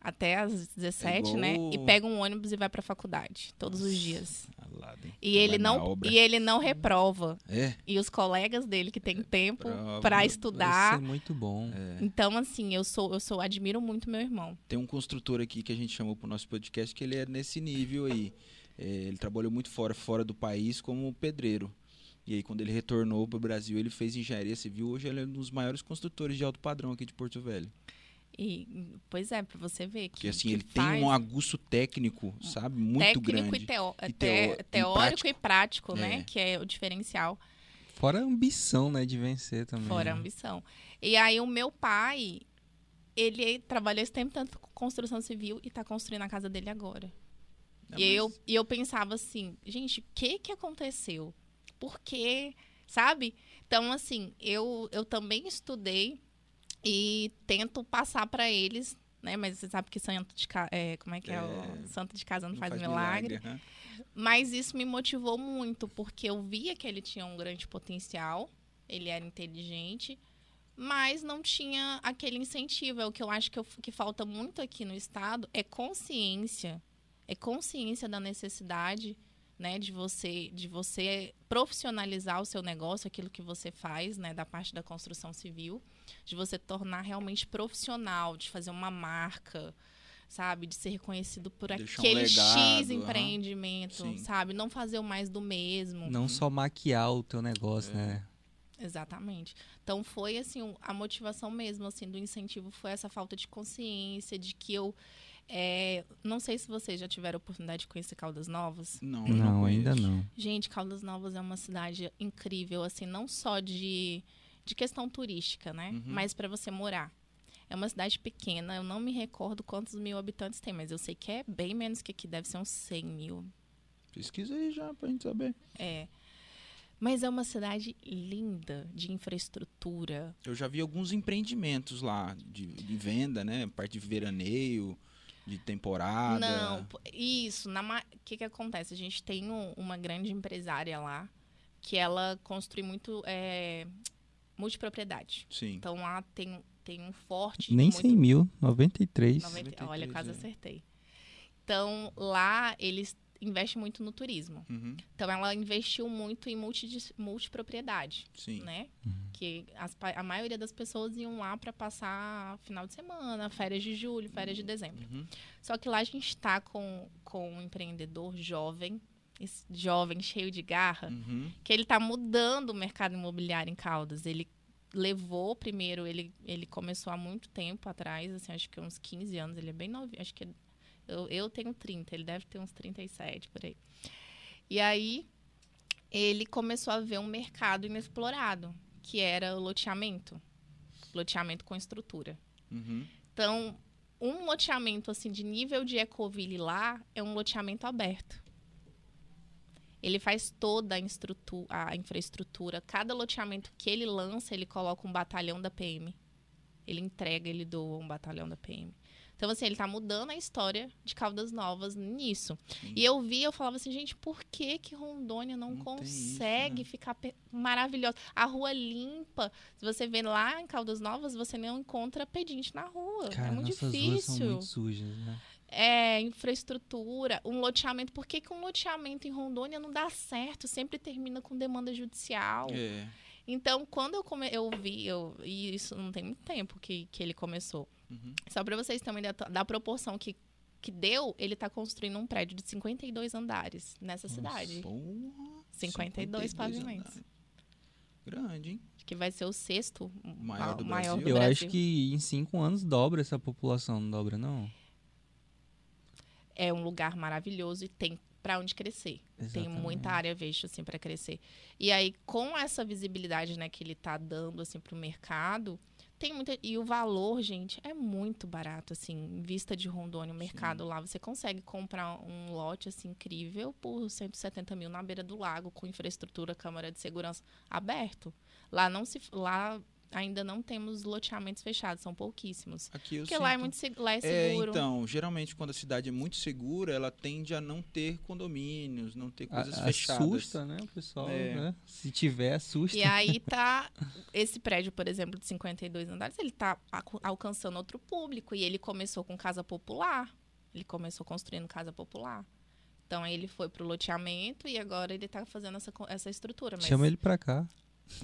até às 17, É né? E pega um ônibus e vai pra faculdade todos os Nossa, dias. alado, hein? E ele Vai não e ele não reprova. É, E os colegas dele que têm tempo prova. pra Isso estudar. é muito bom. é. Então assim, eu sou eu sou admiro muito meu irmão. Tem um construtor aqui que a gente chamou pro nosso podcast que ele é nesse nível aí. É, ele trabalhou muito fora, fora do país como pedreiro. E aí, quando ele retornou pro Brasil, ele fez engenharia civil. Hoje ele é um dos maiores construtores de alto padrão aqui de Porto Velho. E pois é, pra você ver que Porque assim, que ele faz tem um aguço técnico, sabe? Muito técnico grande. e, teo- E te- e teórico prático. e prático, né? É. Que é o diferencial. Fora a ambição, né, de vencer também. Fora a né? ambição. E aí o meu pai, ele trabalhou esse tempo tanto com construção civil e tá construindo a casa dele agora. Não, e, eu, e eu pensava assim, gente, o que que aconteceu? Por quê? Sabe? Então, assim, eu, eu também estudei e tento passar para eles, né? Mas você sabe que santo de, ca- é, como é que é, É, o santo de casa não, não faz, milagre. aham. Mas isso me motivou muito, porque eu via que ele tinha um grande potencial, ele era inteligente, mas não tinha aquele incentivo. É o que eu acho que, eu- que falta muito aqui no Estado, é consciência, é consciência da necessidade né, de você de você profissionalizar o seu negócio, aquilo que você faz, né, da parte da construção civil, de você tornar realmente profissional, de fazer uma marca, sabe, de ser reconhecido por Deixar um aquele legado, X empreendimento, sabe, não fazer o mais do mesmo. Não só maquiar o teu negócio, É. né? Exatamente. Então foi assim, um- a motivação mesmo assim do incentivo foi essa falta de consciência de que eu é, não sei se vocês já tiveram a oportunidade de conhecer Caldas Novas. Não, eu Não, ainda não. Gente, Caldas Novas é uma cidade incrível, assim, não só de, de questão turística, né? Uhum. Mas para você morar. É uma cidade pequena, eu não me recordo quantos mil habitantes tem, mas eu sei que é bem menos que aqui, deve ser uns 100 mil. Pesquisa aí já pra gente saber. É. Mas é uma cidade linda, de infraestrutura. Eu já vi alguns empreendimentos lá de, de venda, né? Parte de veraneio, de temporada. Não, isso. O que, que acontece? A gente tem um- uma grande empresária lá que ela construi muito é, multipropriedade. Sim. Então lá tem, tem um forte. Nem muito, 100 mil, 93. 90 olha, 93, quase é. acertei. Então lá eles investem muito no turismo. Uhum, Então ela investiu muito em multi, multipropriedade, Sim. né? Que as a maioria das pessoas iam lá para passar final de semana, férias de julho, férias de dezembro. Uhum. Só que lá a gente está com, com um empreendedor jovem, jovem, cheio de garra, Uhum. que ele está mudando o mercado imobiliário em Caldas. Ele levou primeiro, ele, ele começou há muito tempo atrás, assim, acho que uns 15 anos, ele é bem novinho, acho que eu, eu tenho 30, ele deve ter uns 37 por aí. E aí ele começou a ver um mercado inexplorado, que era o loteamento. Loteamento com estrutura. Uhum. Então, um loteamento assim de nível de Ecoville lá é um loteamento aberto. Ele faz toda a, a infraestrutura. Cada loteamento que ele lança, ele coloca um batalhão da PM. Ele entrega, ele doa um batalhão da PM. Então, assim, ele tá mudando a história de Caldas Novas nisso. Sim. E eu vi, eu falava assim, gente, por que que Rondônia não, Não tem isso, consegue né? ficar maravilhosa? A rua limpa. Se você vê lá em Caldas Novas, você não encontra pedinte na rua. Cara, é muito difícil. são muito sujas, né? É, infraestrutura, um loteamento. Por que, que um loteamento em Rondônia não dá certo? Sempre termina com demanda judicial. É. Então, quando eu, come... eu vi, eu... e isso não tem muito tempo que, que ele começou. Uhum. Só para vocês terem uma ideia da proporção que, que deu, ele está construindo um prédio de 52 andares nessa cidade. Porra, 52 pavimentos. andares. Grande, hein? Que vai ser o sexto Maior do maior Brasil. do Eu Brasil. acho que em cinco anos dobra essa população, não dobra, não? É um lugar maravilhoso e tem para onde crescer. Tem muita área verde assim para crescer. E aí com essa visibilidade, né, que ele tá dando assim pro mercado, tem muita e o valor, gente, é muito barato assim, em vista de Rondônia, o mercado lá, você consegue comprar um lote assim incrível por 170 mil na beira do lago com infraestrutura, câmara de segurança aberto. Lá não se lá ainda não temos loteamentos fechados, são pouquíssimos. Aqui eu Porque lá é sinto- muito lá é É, seguro. então, geralmente quando a cidade é muito segura, ela tende a não ter condomínios, não ter coisas A- fechadas. Assusta, né, o pessoal, É. né? Se tiver, assusta. E aí tá esse prédio, por exemplo, de 52 andares, ele tá alcançando outro público e ele começou com casa popular. Ele começou construindo casa popular. Então aí ele foi pro loteamento e agora ele tá fazendo essa, essa estrutura. Mas Chama ele pra cá.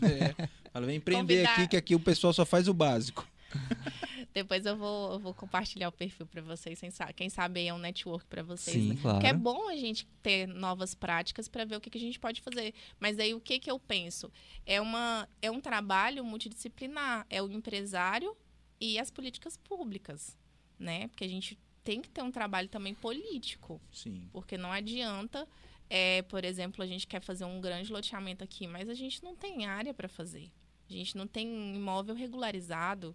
É. Ela vem empreender Convidar- aqui, que aqui o pessoal só faz o básico. depois eu vou, eu vou compartilhar o perfil para vocês. Quem sabe, é um network para vocês. Sim, né? claro. Que é bom a gente ter novas práticas para ver o que, que a gente pode fazer. Mas aí o que, que eu penso? É, uma, é um trabalho multidisciplinar. É o empresário e as políticas públicas. Né? Porque a gente tem que ter um trabalho também político. Sim. Porque não adianta, é, por exemplo, a gente quer fazer um grande loteamento aqui, mas a gente não tem área para fazer. A gente não tem imóvel regularizado.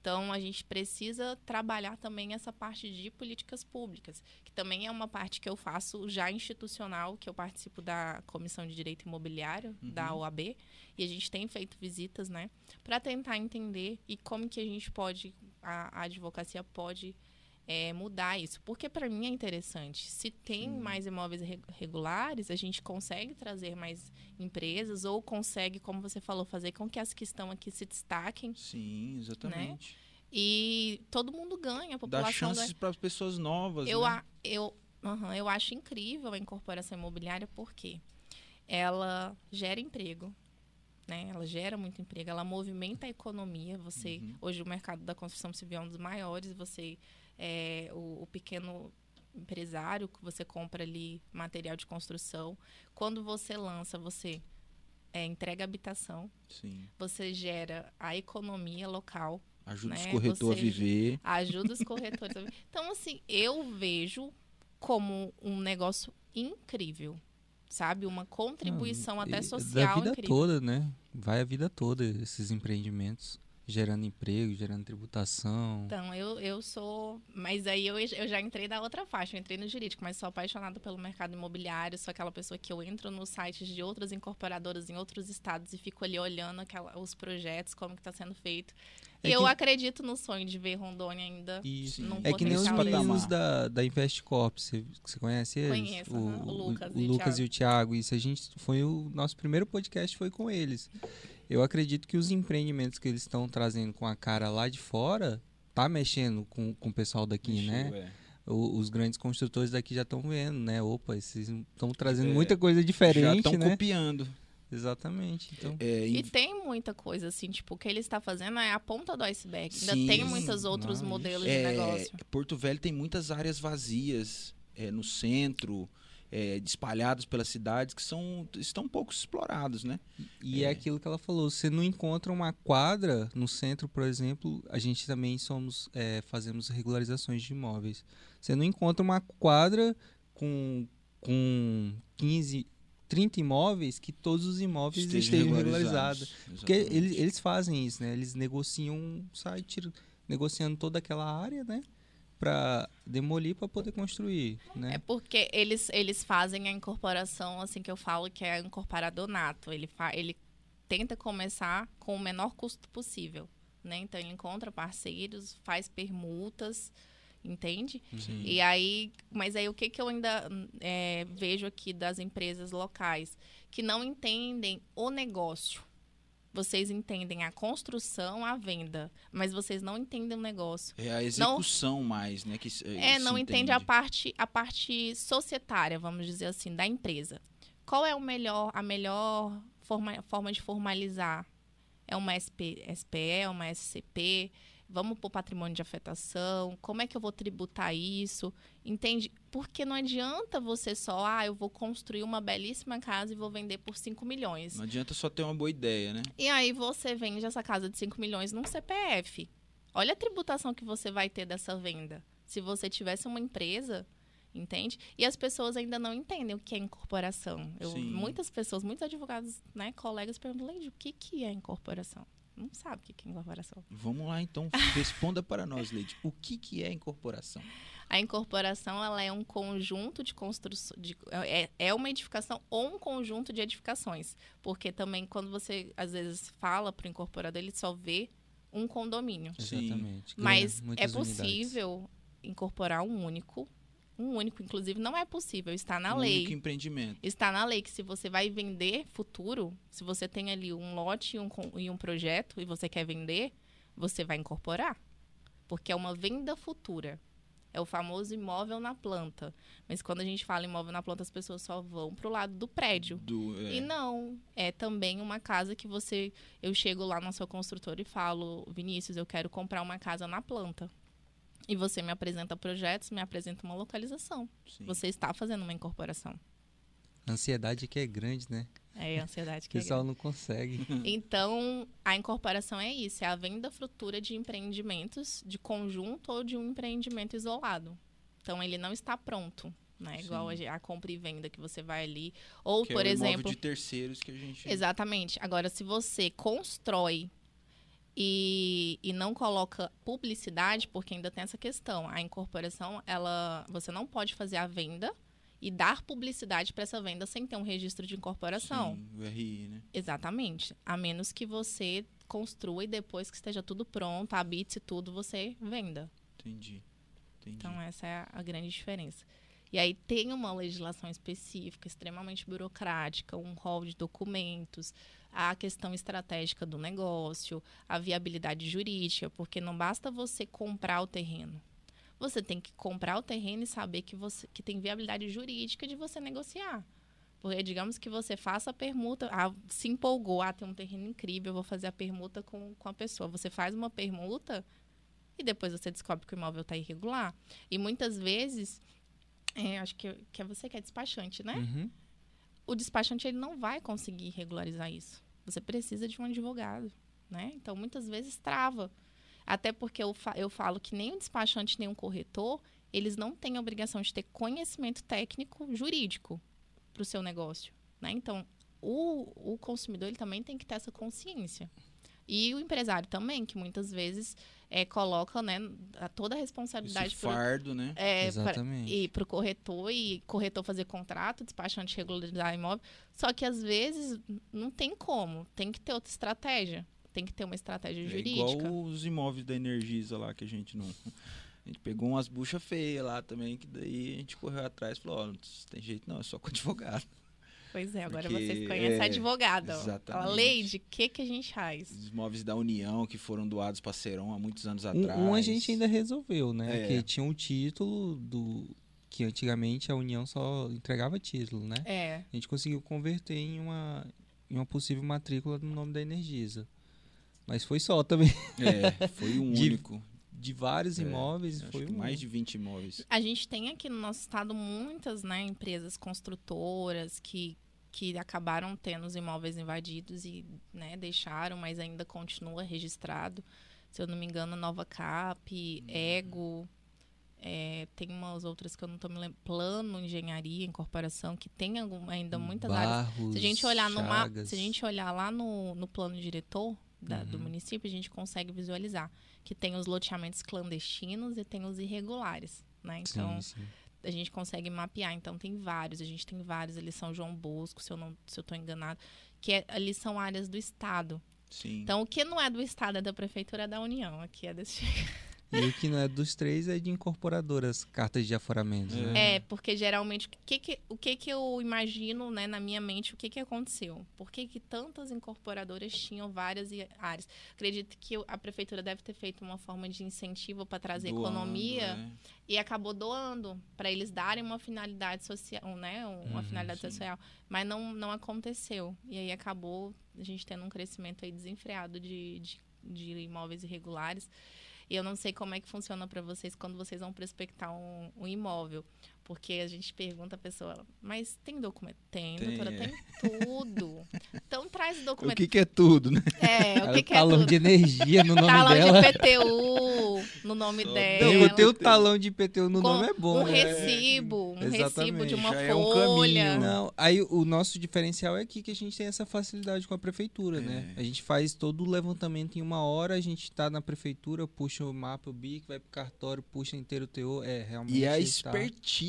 Então, a gente precisa trabalhar também essa parte de políticas públicas, que também é uma parte que eu faço já institucional, que eu participo da Comissão de Direito Imobiliário da Uhum. OAB, e a gente tem feito visitas, né, para tentar entender e como que a gente pode, a, a advocacia pode é, mudar isso. Porque para mim é interessante. Se tem Sim. mais imóveis re- regulares, a gente consegue trazer mais empresas ou consegue, como você falou, fazer com que as que estão aqui se destaquem Sim, exatamente. e todo mundo ganha, a Dá população chances para as pessoas novas. Eu, né? a- eu Uhum, eu acho incrível a incorporação imobiliária porque ela gera emprego, né? Ela gera muito emprego, ela movimenta a economia. Você Uhum. hoje o mercado da construção civil é um dos maiores. Você é o, o pequeno empresário que você compra ali material de construção. Quando você lança, você é, entrega habitação, Sim. você gera a economia local, Ajuda os Né, corretores a viver. ajuda os corretores. a- Então, assim, eu vejo como um negócio incrível, sabe? Uma contribuição Não, até social Da vida incrível. toda, né? Vai a vida toda esses empreendimentos. Gerando emprego, gerando tributação. Então, eu, eu sou. Mas aí eu, eu já entrei da outra faixa, eu entrei no jurídico, mas sou apaixonada pelo mercado imobiliário. Sou aquela pessoa que eu entro nos sites de outras incorporadoras em outros estados e fico ali olhando aquela, os projetos, como que está sendo feito. É e eu que- acredito no sonho de ver Rondônia ainda Isso. num É que nem os meninos da, da Investcorp, você, você conhece eles? Conheço, aham, o Lucas o, e o Lucas e o Thiago. Isso a gente foi o nosso primeiro podcast foi com eles. Eu acredito que os empreendimentos que eles estão trazendo com a cara lá de fora tá mexendo com, com o pessoal daqui, né? Mexeu, é. O- os grandes construtores daqui já estão vendo, né? Opa, vocês estão trazendo É, muita coisa Já diferente, estão né? copiando. Exatamente. Então, É, E em- tem muita coisa, assim, tipo, o que ele está fazendo é a ponta do iceberg. Ainda Sim. tem muitos outros Não, modelos é, de negócio. Porto Velho tem muitas áreas vazias é, no centro, é, espalhadas pelas cidades, que são, estão pouco explorados, né? E é. É. aquilo que ela falou, você não encontra uma quadra no centro, por exemplo, a gente também somos é, fazemos regularizações de imóveis. Você não encontra uma quadra com, com 15, 30 imóveis que todos os imóveis estejam, regularizados. Porque Exatamente. eles, eles fazem isso, né? Eles negociam, sai tira- negociando toda aquela área, né? Pra demolir para poder construir, né? É porque eles, eles fazem a incorporação, assim, que eu falo que é incorporador nato. Ele, fa ele tenta começar com o menor custo possível, né? Então, ele encontra parceiros, faz permutas, entende? Sim. E aí, mas aí o que, que eu ainda é, vejo aqui das empresas locais? Que não entendem o negócio. Vocês entendem a construção, a venda, mas vocês não entendem o negócio. É a execução mais, né? Que, se- É, não entende a parte, a parte societária, vamos dizer assim, da empresa. Qual é o melhor, a melhor forma, forma de formalizar? É uma SP, SPE, uma SCP? Vamos para o patrimônio de afetação? Como é que eu vou tributar isso? Entende? Porque não adianta você só, ah, eu vou construir uma belíssima casa e vou vender por 5 milhões. Não adianta só ter uma boa ideia, né? E aí você vende essa casa de 5 milhões num CPF. Olha a tributação que você vai ter dessa venda. Se você tivesse uma empresa, entende? E as pessoas ainda não entendem o que é incorporação. Eu, muitas pessoas, muitos advogados, né, colegas perguntam, Leide, o que, que é incorporação? Não sabe o que é incorporação. Vamos lá, então. Responda para nós, Leide. O que, que é incorporação? A incorporação ela é um conjunto de construções. É, é uma edificação ou um conjunto de edificações. Porque também, quando você às vezes fala para o incorporador, ele só vê um condomínio. Exatamente. Mas é muitas unidades. possível incorporar um único. Um único, inclusive, não é possível, está na um lei. único empreendimento. Está na lei que se você vai vender futuro, se você tem ali um lote e um, e um projeto e você quer vender, você vai incorporar. Porque é uma venda futura. É o famoso imóvel na planta. Mas quando a gente fala imóvel na planta, as pessoas só vão para o lado do prédio. Do, é, E não, é também uma casa que você. Eu chego lá na sua construtora e falo, Vinícius, eu quero comprar uma casa na planta. E você me apresenta projetos, me apresenta uma localização. sim. Você está fazendo uma incorporação. Ansiedade que é grande, né? É a ansiedade O que é pessoal não consegue. Então, a incorporação é isso, é a venda futura de empreendimentos de conjunto ou de um empreendimento isolado. Então, ele não está pronto, né? Igual a, Sim. a compra e venda que você vai ali. Ou, que por é o exemplo, de terceiros que a gente. Exatamente. Agora, se você constrói e, e não coloca publicidade, porque ainda tem essa questão, a incorporação, ela, você não pode fazer a venda e dar publicidade para essa venda sem ter um registro de incorporação. Sim, o RI, né? Exatamente. A menos que você construa e depois que esteja tudo pronto, habite tudo, você venda. Entendi. Entendi. Então, essa é a grande diferença. E aí tem uma legislação específica, extremamente burocrática, um rol de documentos, a questão estratégica do negócio, a viabilidade jurídica, porque não basta você comprar o terreno. você tem que comprar o terreno e saber que você que tem viabilidade jurídica de você negociar. Porque digamos que você faça a permuta, ah, se empolgou, ah, tem um terreno incrível, vou fazer a permuta com, com a pessoa. Você faz uma permuta e depois você descobre que o imóvel está irregular. E muitas vezes, é, acho que, que é você que é despachante, né? Uhum. O despachante ele não vai conseguir regularizar isso. Você precisa de um advogado, né? Então, muitas vezes trava. Até porque eu, fa eu falo que nem o despachante, nem o corretor, eles não têm a obrigação de ter conhecimento técnico jurídico para o seu negócio. Né? Então, o, o consumidor ele também tem que ter essa consciência. E o empresário também, que muitas vezes é, coloca né, a toda a responsabilidade Esse fardo, pro, né? é, Exatamente. Pra, e para o corretor e corretor fazer contrato, despachante regularizar imóvel. Só que às vezes não tem como, tem que ter outra estratégia. Tem que ter uma estratégia É jurídica. igual os imóveis da Energisa lá que a gente não. A gente pegou umas buchas feias lá também, que daí a gente correu atrás e falou, ó, não tem jeito não, é só com advogado. Pois é, agora Porque, vocês conhecem é, a advogada. ó. exatamente. Fala, Leide, o que, que a gente faz? Os imóveis da União que foram doados para Seron há muitos anos Um, atrás. um a gente ainda resolveu, né? É. Que tinha um título do que antigamente a União só entregava título, né? É, A gente conseguiu converter em uma, em uma possível matrícula no nome da Energisa. Mas foi só também. É, foi um De- único. De vários É, imóveis, foi um. mais de 20 imóveis. A gente tem aqui no nosso estado muitas né, empresas construtoras que, que acabaram tendo os imóveis invadidos e né, deixaram, mas ainda continua registrado. Se eu não me engano, Nova Cap, Ego, é, tem umas outras que eu não estou me lembrando. Plano, Engenharia, Incorporação, que tem algum, ainda muitas áreas. Barros, Se a gente olhar no mapa, se a gente olhar lá no, no plano diretor da- do Uhum. município, a gente consegue visualizar que tem os loteamentos clandestinos e tem os irregulares, né? Então, sim, sim. A gente consegue mapear. Então, tem vários. A gente tem vários ali, São João Bosco, se eu não se eu estou enganado, que é- ali são áreas do Estado. Sim. Então, o que não é do Estado é da Prefeitura é da União. Aqui é desse E o que não é dos três é de incorporadoras, cartas de aforamento, né? É, porque geralmente, o que que, o que que eu imagino, né, na minha mente, o que que aconteceu? Por que que tantas incorporadoras tinham várias áreas? Acredito que a prefeitura deve ter feito uma forma de incentivo para trazer Doando, economia né? e acabou doando para eles darem uma finalidade social, né, uma Uhum, finalidade sim. social, mas não, não aconteceu. E aí acabou a gente tendo um crescimento aí desenfreado de, de, de imóveis irregulares. E eu não sei como é que funciona para vocês quando vocês vão prospectar um, um imóvel. Porque a gente pergunta a pessoa, mas tem documento? Tem, Tem, doutora, é. tem tudo. Então traz o O documento. que, que é tudo, né? É, o que, que é talão tudo? de energia no nome Talão dela. de PTU no nome Só dela. Não, ter o talão de IPTU no Com nome é bom, um né? recibo, um recibo Exatamente. de uma Já é um folha. caminho. Não, aí o nosso diferencial é aqui que a gente tem essa facilidade com a prefeitura, né? É. A gente faz todo o levantamento em uma hora, a gente tá na prefeitura, puxa o mapa, o BIC, vai pro cartório, puxa inteiro o TO, é, realmente E a tá-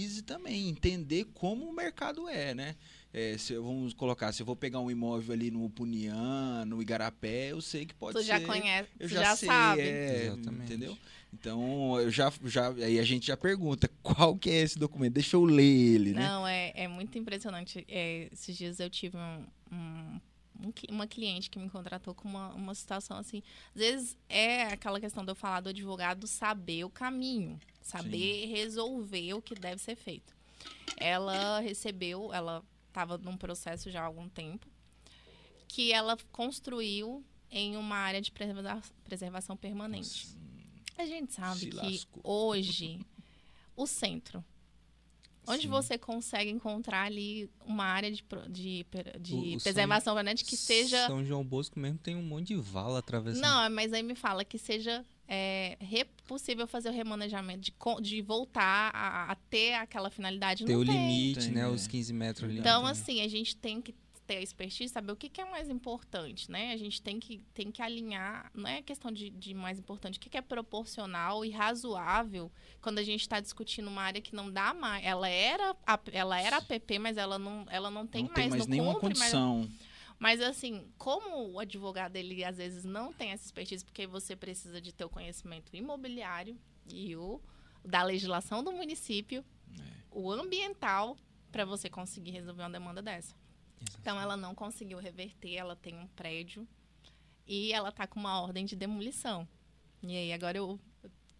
expertise também, entender como o mercado é, né? É, se eu- vamos colocar, se eu vou pegar um imóvel ali no Punian, no Igarapé, eu sei que pode Tu ser. já conhece, Eu tu já, já, sei, sabe. é, Exatamente. entendeu? Então, eu já, já, aí a gente já pergunta, qual que é esse documento? Deixa eu ler ele, né? Não, é, é muito impressionante. É, esses dias eu tive um, um- um uma cliente que me contratou com uma, uma situação assim. Às vezes é aquela questão de eu falar do advogado saber o caminho, saber resolver o que deve ser feito. Ela recebeu, ela estava num processo já há algum tempo, que ela construiu em uma área de preserva- preservação permanente. Nossa, A gente sabe que lascou. hoje o centro, onde Sim. você consegue encontrar ali uma área de, pro- de, de O- o preservação permanente que seja. São João Bosco mesmo tem um monte de vala atravessando. Não, mas aí me fala que seja é, re- possível fazer o remanejamento, de, de voltar a, a ter aquela finalidade. Tem Não o tem. limite, Tem, né? é. Os 15 metros ali. Então, Tem. assim, a gente tem que ter a expertise, saber o que, que é mais importante, né? A gente tem que, tem que alinhar, não é questão de, de mais importante, o que, que é proporcional e razoável quando a gente está discutindo uma área que não dá mais. Ela era, a- ela era APP, mas ela não, ela não tem não mais, tem mais nenhuma cumpre mais condição. mas assim, como o advogado ele às vezes não tem essa expertise, porque você precisa de ter o conhecimento imobiliário e o da legislação do município, É. o ambiental para você conseguir resolver uma demanda dessa. Então ela não conseguiu reverter, ela tem um prédio e ela tá com uma ordem de demolição. E aí agora eu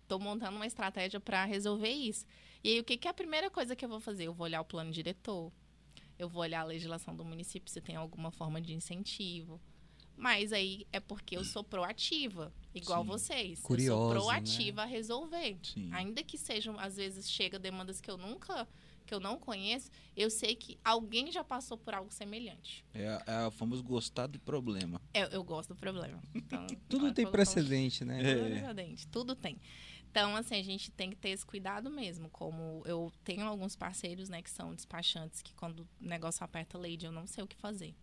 tô montando uma estratégia para resolver isso. E aí, o que, que é a primeira coisa que eu vou fazer? Eu vou olhar o plano diretor, eu vou olhar a legislação do município se tem alguma forma de incentivo. Mas aí é porque eu sou proativa, igual Sim. vocês. Curiosa, eu sou né? proativa a resolver. Sim. Ainda que sejam, às vezes, chega demandas que eu nunca, que eu não conheço, eu sei que alguém já passou por algo semelhante. É, é a famoso gostar do problema. Eu, eu gosto do problema. Então, Tudo tem precedente, né? Tudo É. é precedente, tudo tem. Então, assim, a gente tem que ter esse cuidado mesmo. Como eu tenho alguns parceiros, né, que são despachantes, que quando o negócio aperta lady, eu não sei o que fazer.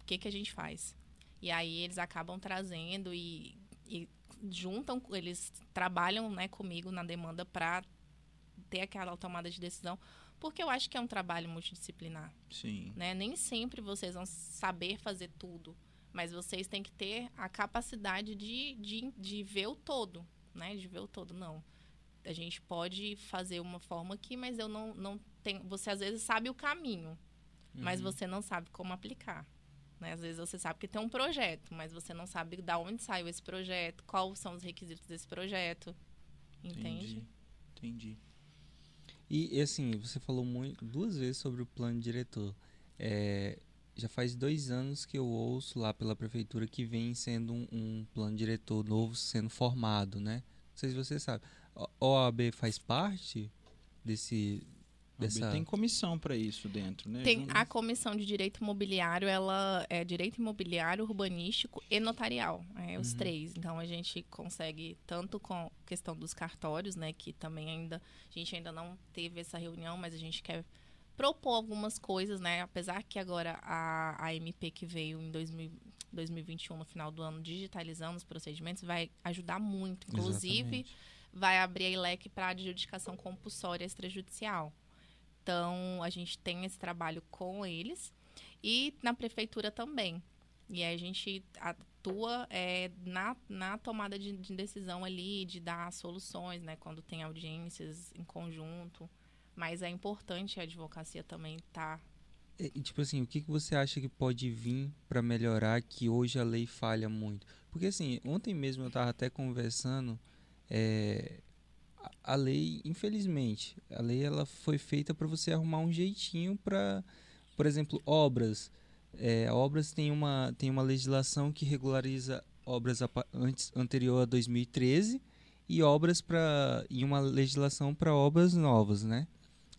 O que, que a gente faz? E aí eles acabam trazendo e, e juntam, eles trabalham né, comigo na demanda para ter aquela tomada de decisão, porque eu acho que é um trabalho multidisciplinar Sim. né? Nem sempre vocês vão saber fazer tudo, mas vocês têm que ter a capacidade de, de, de ver o todo, né? De ver o todo, não. A gente pode fazer uma forma aqui, mas eu não, não tenho... Você, às vezes, sabe o caminho, mas Uhum. você não sabe como aplicar. Né? Às vezes você sabe que tem um projeto, mas você não sabe da onde saiu esse projeto, quais são os requisitos desse projeto. Entende? Entendi. Entendi. E assim, você falou muito, duas vezes sobre o plano diretor. É, já faz dois anos que eu ouço lá pela prefeitura que vem sendo um, um plano diretor novo sendo formado, né? Não sei se você sabe. A OAB faz parte desse. Dessa... Tem comissão para isso dentro, né? Tem a comissão de direito imobiliário, ela é direito imobiliário, urbanístico e notarial, é, os Uhum. três. Então a gente consegue tanto com a questão dos cartórios, né, que também ainda a gente ainda não teve essa reunião, mas a gente quer propor algumas coisas, né? Apesar que agora a, a MP que veio em 2000, 2021 no final do ano digitalizando os procedimentos vai ajudar muito, inclusive Exatamente. vai abrir leque para adjudicação compulsória extrajudicial. Então, a gente tem esse trabalho com eles e na prefeitura também. E a gente atua é, na, na tomada de, de decisão ali, de dar soluções, né? Quando tem audiências em conjunto. Mas é importante a advocacia também tá estar E, tipo assim, o que, que você acha que pode vir para melhorar que hoje a lei falha muito? Porque assim, ontem mesmo eu estava até conversando, é, a, lei, infelizmente, a lei ela foi feita para você arrumar um jeitinho para, por exemplo, obras. É, obras tem uma, tem uma legislação que regulariza obras antes, anterior a 2013 e obras para e uma legislação para obras novas, né?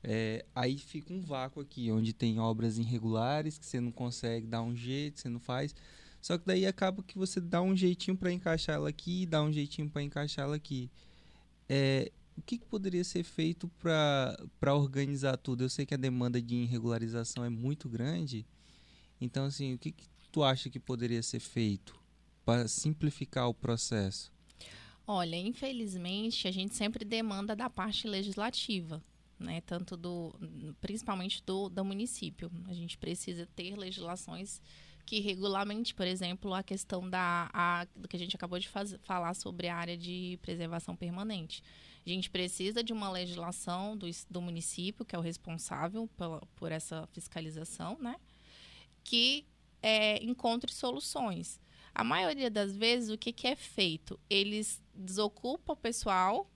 É, aí fica um vácuo aqui, onde tem obras irregulares que você não consegue dar um jeito, você não faz. Só que daí acaba que você dá um jeitinho para encaixar ela aqui, dá um jeitinho para encaixar ela aqui. É, o que, que poderia ser feito para organizar tudo? Eu sei que a demanda de irregularização é muito grande, então assim, o que, que tu acha que poderia ser feito para simplificar o processo? Olha, infelizmente, a gente sempre demanda da parte legislativa, né? Tanto do, principalmente do, do município. A gente precisa ter legislações que regulamente, por exemplo, a questão da a, do que a gente acabou de faz, falar sobre a área de preservação permanente. A gente precisa de uma legislação do, do município, que é o responsável pela, por essa fiscalização, né? Que é, encontre soluções. A maioria das vezes, o que, que é feito? Eles desocupam o pessoal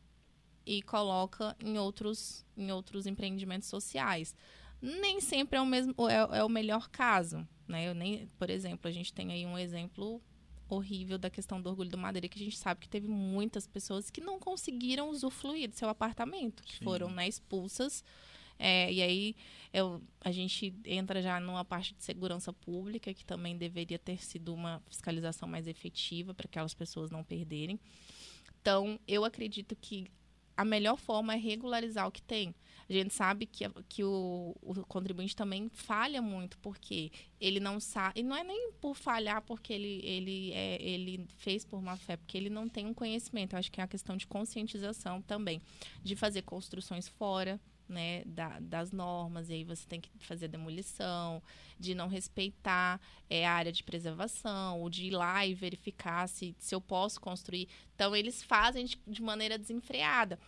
e coloca em outros, em outros empreendimentos sociais. Nem sempre é o, mesmo, é, é o melhor caso. Né? Eu nem, por exemplo, a gente tem aí um exemplo horrível da questão do orgulho do Madeira, que a gente sabe que teve muitas pessoas que não conseguiram usufruir do seu apartamento, que Sim. foram né, expulsas. É, e aí eu, a gente entra já numa parte de segurança pública, que também deveria ter sido uma fiscalização mais efetiva para aquelas pessoas não perderem. Então, eu acredito que a melhor forma é regularizar o que tem. A gente sabe que, que o, o contribuinte também falha muito, porque ele não sabe. E não é nem por falhar porque ele, ele, é, ele fez por má fé, porque ele não tem um conhecimento. Eu acho que é uma questão de conscientização também, de fazer construções fora. Né, da, das normas, e aí você tem que fazer demolição, de não respeitar é, a área de preservação, ou de ir lá e verificar se, se eu posso construir. Então, eles fazem de, de maneira desenfreada.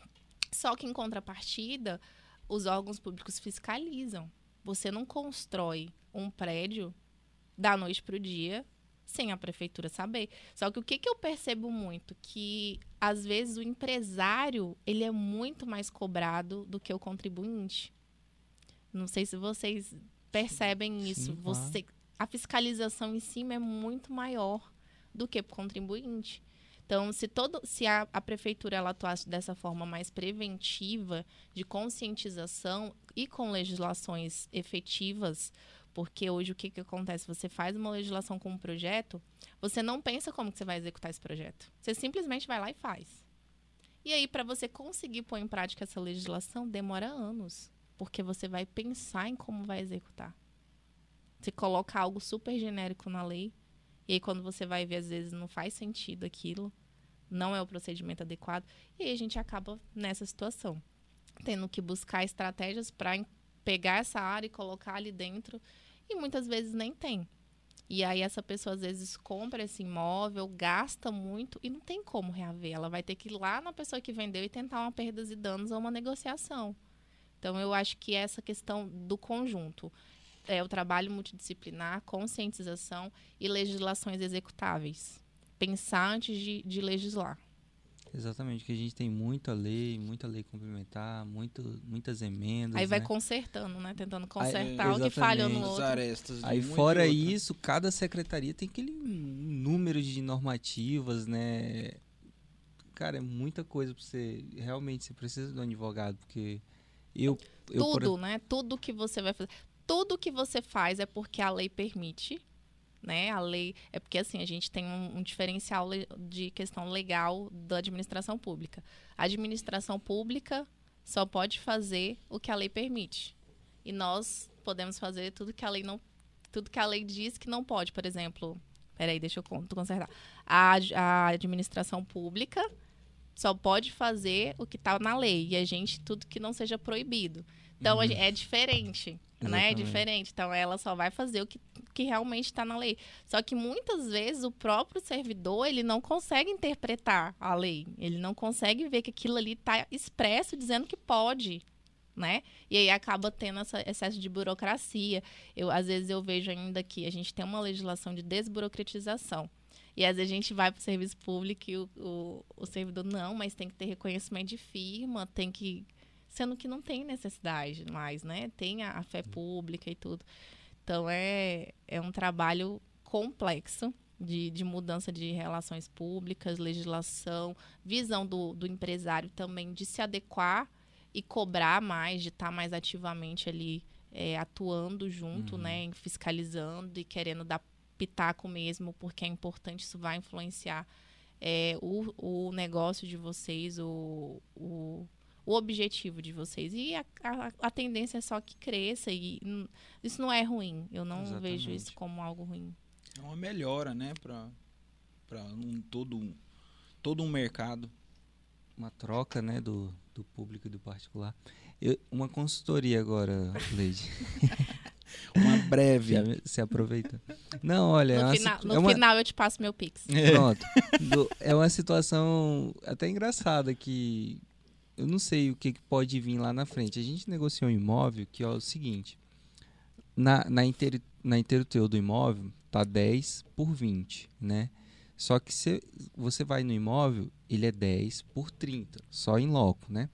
Só que, em contrapartida, os órgãos públicos fiscalizam. Você não constrói um prédio da noite para o dia sem a prefeitura saber. Só que o que, que eu percebo muito? Que às vezes o empresário ele é muito mais cobrado do que o contribuinte. Não sei se vocês percebem isso. Sim. Você, a fiscalização em cima é muito maior do que o contribuinte. Então, se, todo, se a, a prefeitura ela atuasse dessa forma mais preventiva, de conscientização e com legislações efetivas, porque hoje o que, que acontece? Você faz uma legislação com um projeto, você não pensa como que você vai executar esse projeto. Você simplesmente vai lá e faz. E aí, para você conseguir pôr em prática essa legislação, demora anos. Porque você vai pensar em como vai executar. Você coloca algo super genérico na lei, e aí quando você vai ver, às vezes não faz sentido aquilo, não é o procedimento adequado, e aí a gente acaba nessa situação. Tendo que buscar estratégias para pegar essa área e colocar ali dentro e muitas vezes nem tem. E aí essa pessoa às vezes compra esse imóvel, gasta muito e não tem como reaver. Ela vai ter que ir lá na pessoa que vendeu e tentar uma perdas e danos ou uma negociação. Então eu acho que essa questão do conjunto é o trabalho multidisciplinar, conscientização e legislações executáveis. Pensar antes de, de legislar. Exatamente, que a gente tem muita lei, muita lei complementar, muito, muitas emendas. Aí vai né? consertando, né? Tentando consertar Aí, o que falhou no outro. arestas Aí fora outra. isso, cada secretaria tem aquele número de normativas, né? Cara, é muita coisa pra você. Realmente, você precisa de um advogado, porque eu. eu por Tudo, né? Tudo que você vai fazer. Tudo que você faz é porque a lei permite, né? A lei é porque assim a gente tem um, um diferencial de questão legal da administração pública. A administração pública só pode fazer o que a lei permite e nós podemos fazer tudo que a lei não, tudo que a lei diz que não pode. Por exemplo, peraí, deixa eu con- consertar. A, a administração pública só pode fazer o que está na lei e a gente tudo que não seja proibido. Então gen- é diferente, né? É diferente. Então ela só vai fazer o que, que realmente está na lei. Só que muitas vezes o próprio servidor ele não consegue interpretar a lei. Ele não consegue ver que aquilo ali está expresso dizendo que pode. Né? E aí acaba tendo esse excesso de burocracia. Eu, às vezes eu vejo ainda que a gente tem uma legislação de desburocratização. E às vezes a gente vai para o serviço público e o, o, o servidor, não, mas tem que ter reconhecimento de firma, tem que. Sendo que não tem necessidade mais, né? Tem a, a fé pública e tudo. Então é, é um trabalho complexo de, de mudança de relações públicas, legislação, visão do, do empresário também de se adequar e cobrar mais, de estar mais ativamente ali é, atuando junto, Uhum. né? Fiscalizando e querendo dar pitaco mesmo, porque é importante, isso vai influenciar é, o, o negócio de vocês, o, o, o objetivo de vocês. E a, a, a tendência é só que cresça e isso não é ruim. Eu não vejo Exatamente. isso como algo ruim. É uma melhora, né, para para um todo todo um mercado. uma troca, né, do, do público e do particular. Eu- uma consultoria agora, Leide. Uma breve. Se aproveita. Não, olha, é no uma, final, situ- no é uma- final eu te passo meu Pix. Pronto. Do- é uma situação até engraçada que eu não sei o que, que pode vir lá na frente. A gente negociou um imóvel que é o seguinte. Na, na, inter, na inteiro teu do imóvel tá 10 por 20, né? Só que se você vai no imóvel, ele é 10 por 30, só em loco, né?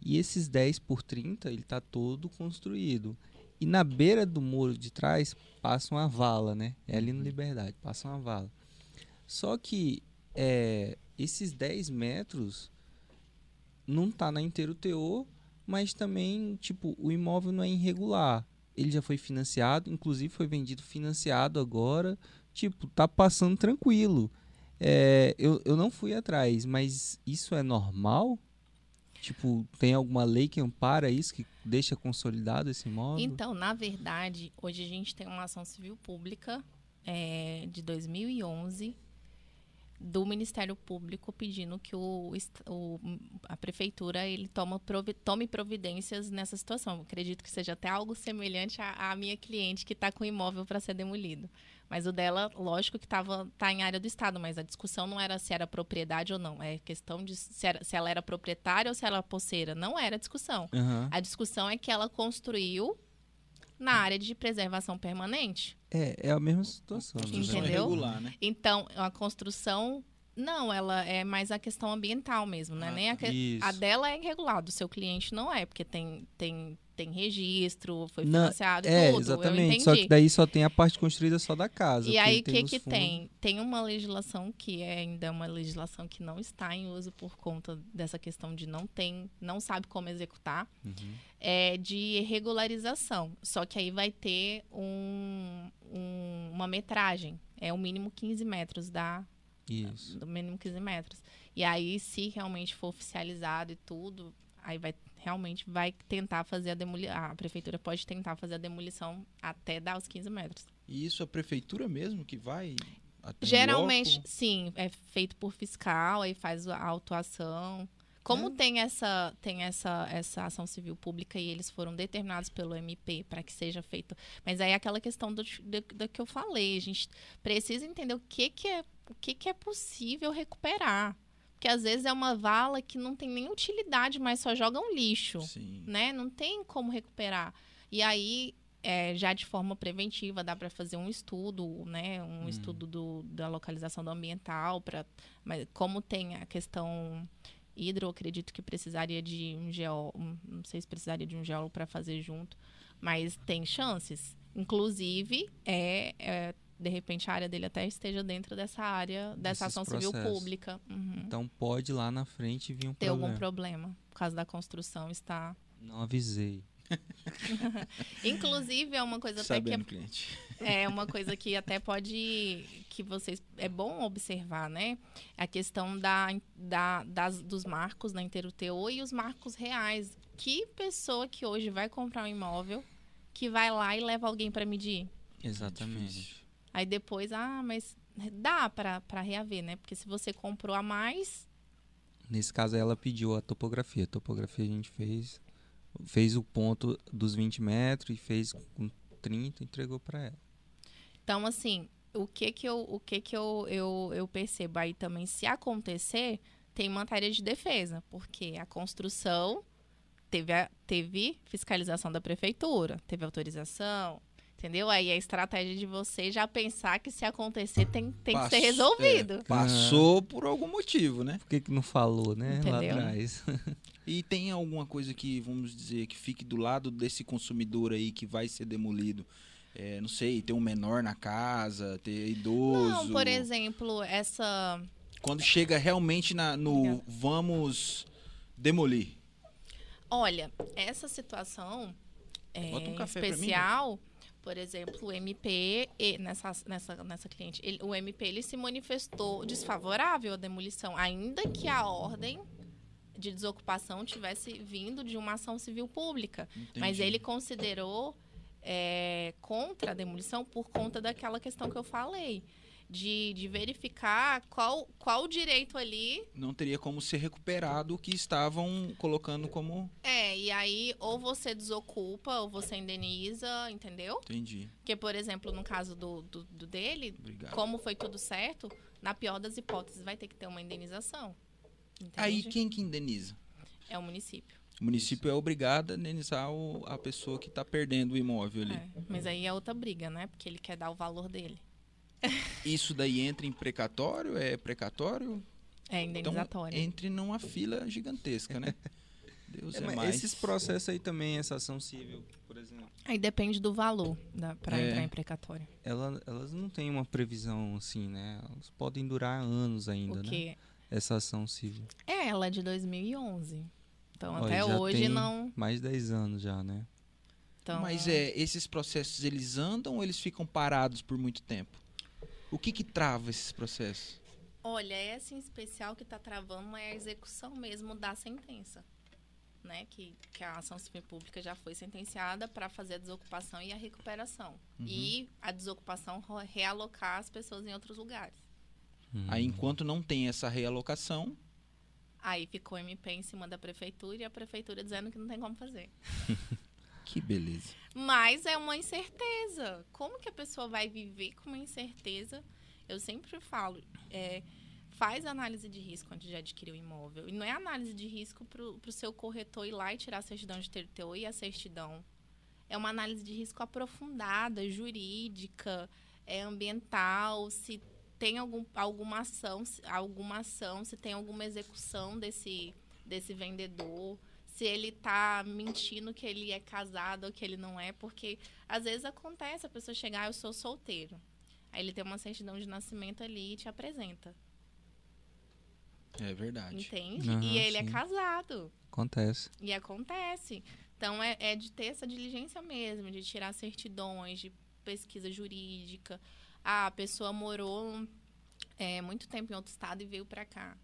E esses 10 por 30, ele tá todo construído. E na beira do muro de trás passa uma vala, né? É ali no Liberdade, passa uma vala. Só que é, esses 10 metros não tá na inteiro teor, mas também, tipo, o imóvel não é irregular. Ele já foi financiado, inclusive foi vendido financiado agora. Tipo, tá passando tranquilo. É, eu, eu não fui atrás, mas isso é normal? Tipo, tem alguma lei que ampara isso, que deixa consolidado esse imóvel? Então, na verdade, hoje a gente tem uma ação civil pública é, de 2011 do Ministério Público pedindo que o, o- a prefeitura ele toma provi- tome providências nessa situação. Acredito que seja até algo semelhante à, à minha cliente que está com o imóvel para ser demolido. Mas o dela, lógico que estava tá em área do Estado, mas a discussão não era se era propriedade ou não. É questão de se, era- se ela era proprietária ou se ela era posseira. Não era discussão. Aham. A discussão é que ela construiu na área de preservação permanente. É, é a mesma situação. né? Construção Entendeu? irregular, né? Então, a construção. Não, ela é mais a questão ambiental mesmo, né? Ah, Nem a, que- a dela é irregular, do seu cliente não é, porque tem, tem, tem registro, foi Não, financiado, É, tudo. Exatamente. Só que daí só tem a parte construída só da casa. E aí, o que que fundos. tem? Tem uma legislação que é ainda uma legislação que não está em uso por conta dessa questão de não tem, não sabe como executar, Uhum. é de regularização. Só que aí vai ter um, um- uma metragem, é o mínimo 15 metros da, Isso. do mínimo 15 metros. E aí, se realmente for oficializado e tudo, aí vai realmente vai tentar fazer a demolição. A prefeitura pode tentar fazer a demolição até dar os 15 metros. E isso a prefeitura mesmo que vai Geralmente, loco? sim, é feito por fiscal, aí faz a autuação. Como É. tem essa tem essa essa ação civil pública e eles foram determinados pelo MP para que seja feito, mas aí é aquela questão do, do, do que eu falei, a gente precisa entender o que que é o que que é possível recuperar, porque às vezes é uma vala que não tem nem utilidade, mas só joga um lixo Sim. né? Não tem como recuperar. E aí, é, já de forma preventiva, dá para fazer um estudo, né? Um Hum. estudo do, da localização do ambiental, para mas como tem a questão hidro, acredito que precisaria de um geólogo, não sei se precisaria de um geólogo para fazer junto, mas tem chances. Inclusive, é, é, de repente a área dele até esteja dentro dessa área, dessa Desses ação civil processos. pública. Uhum. Então pode lá na frente vir um Ter problema. algum problema. Por causa da construção está. Não avisei. Inclusive, é uma coisa até que é. É uma coisa que até pode que vocês é bom observar, né? A questão da, da das, dos marcos na Interuteu e os marcos reais. Que pessoa que hoje vai comprar um imóvel que vai lá e leva alguém para medir? Exatamente. Aí depois, ah, mas dá para reaver, né? Porque se você comprou a mais, Nesse caso, ela pediu a topografia. A topografia a gente fez. Fez o ponto dos 20 metros e fez com 30 e entregou para ela. Então, assim, o que que eu, o que que eu, eu, eu percebo aí também, se acontecer, tem matéria de defesa, porque a construção teve, a- teve fiscalização da prefeitura, teve autorização, entendeu? Aí a estratégia de você já pensar que se acontecer tem, tem que Passo- ser resolvido. Passou por algum motivo, né? Por que, que não falou, né? Lá Entendeu? atrás. E tem alguma coisa que, vamos dizer, que fique do lado desse consumidor aí que vai ser demolido? É, não sei, ter um menor na casa, ter idoso. Não, por exemplo, essa Quando chega realmente na, no Obrigada. vamos demolir. Olha, essa situação é, Bota um café pra mim, especial, por exemplo, o MP, e- nessa, nessa, nessa cliente, ele- o MP ele se manifestou desfavorável à demolição, ainda que a ordem de desocupação tivesse vindo de uma ação civil pública. Mas Entendi. ele considerou é, contra a demolição por conta daquela questão que eu falei. De, de verificar qual, qual direito ali Não teria como ser recuperado o que estavam colocando como. É, e aí ou você desocupa ou você indeniza, entendeu? Entendi. Porque, por exemplo, no caso do, do, do dele, Obrigado. como foi tudo certo, na pior das hipóteses vai ter que ter uma indenização. Entende? Aí quem que indeniza? É o município. O município é obrigado a indenizar o- a pessoa que está perdendo o imóvel ali. É, mas aí é outra briga, né? Porque ele quer dar o valor dele. Isso daí entra em precatório? É precatório? É Então indenizatório. entre numa fila gigantesca, né? Deus É, é, mas mais. Esses processos aí também, essa ação civil, por exemplo, Aí depende do valor da, pra É. entrar em precatório. ela- elas não têm uma previsão assim, né? Elas podem durar anos ainda, O né? quê? Essa ação civil. É, ela é de 2011. Então, Olha, até já hoje tem não. Mais de 10 anos já, né? Então, Mas é, esses processos eles andam ou eles ficam parados por muito tempo? O que que trava esses processos? Olha, essa em especial que está travando é a execução mesmo da sentença. Né? Que, que a ação civil pública já foi sentenciada para fazer a desocupação e a recuperação. Uhum. E a desocupação realocar as pessoas em outros lugares. Hum. Aí enquanto não tem essa realocação, Aí ficou o MP em cima da prefeitura e a prefeitura dizendo que não tem como fazer. que beleza. Mas é uma incerteza. Como que a pessoa vai viver com uma incerteza? Eu sempre falo, é, faz análise de risco antes de adquirir o imóvel. E não é análise de risco para o seu corretor ir lá e tirar a certidão de TTO e a certidão. é uma análise de risco aprofundada, jurídica, é, ambiental, se tem algum, alguma ação, alguma ação, se tem alguma execução desse, desse vendedor, se ele está mentindo que ele é casado ou que ele não é, porque às vezes acontece a pessoa chegar, ah, eu sou solteiro. Aí ele tem uma certidão de nascimento ali e te apresenta. É verdade. Entende? Uhum, e ele é sim. é casado. Acontece. E acontece. Então é, é de ter essa diligência mesmo, de tirar certidões, de pesquisa jurídica. Ah, a pessoa morou é, muito tempo em outro estado e veio para cá.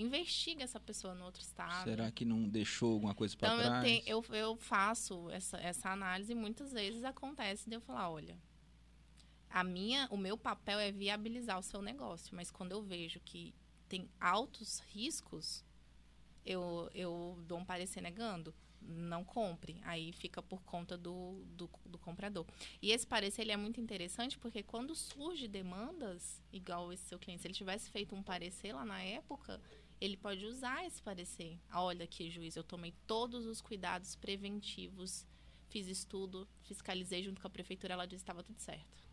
Investiga essa pessoa no outro estado. Será que não deixou alguma coisa para então, trás? Então, eu, eu, eu faço essa, essa análise e muitas vezes acontece de eu falar, olha, a minha, o meu papel é viabilizar o seu negócio, mas quando eu vejo que tem altos riscos, eu, eu dou um parecer negando. Não compre. Aí fica por conta do, do, do, comprador. E esse parecer ele é muito interessante porque quando surge demandas, igual esse seu cliente, se ele tivesse feito um parecer lá na época, ele pode usar esse parecer. Ah, olha aqui, juiz, eu tomei todos os cuidados preventivos, fiz estudo, fiscalizei junto com a prefeitura, ela disse que estava tudo certo.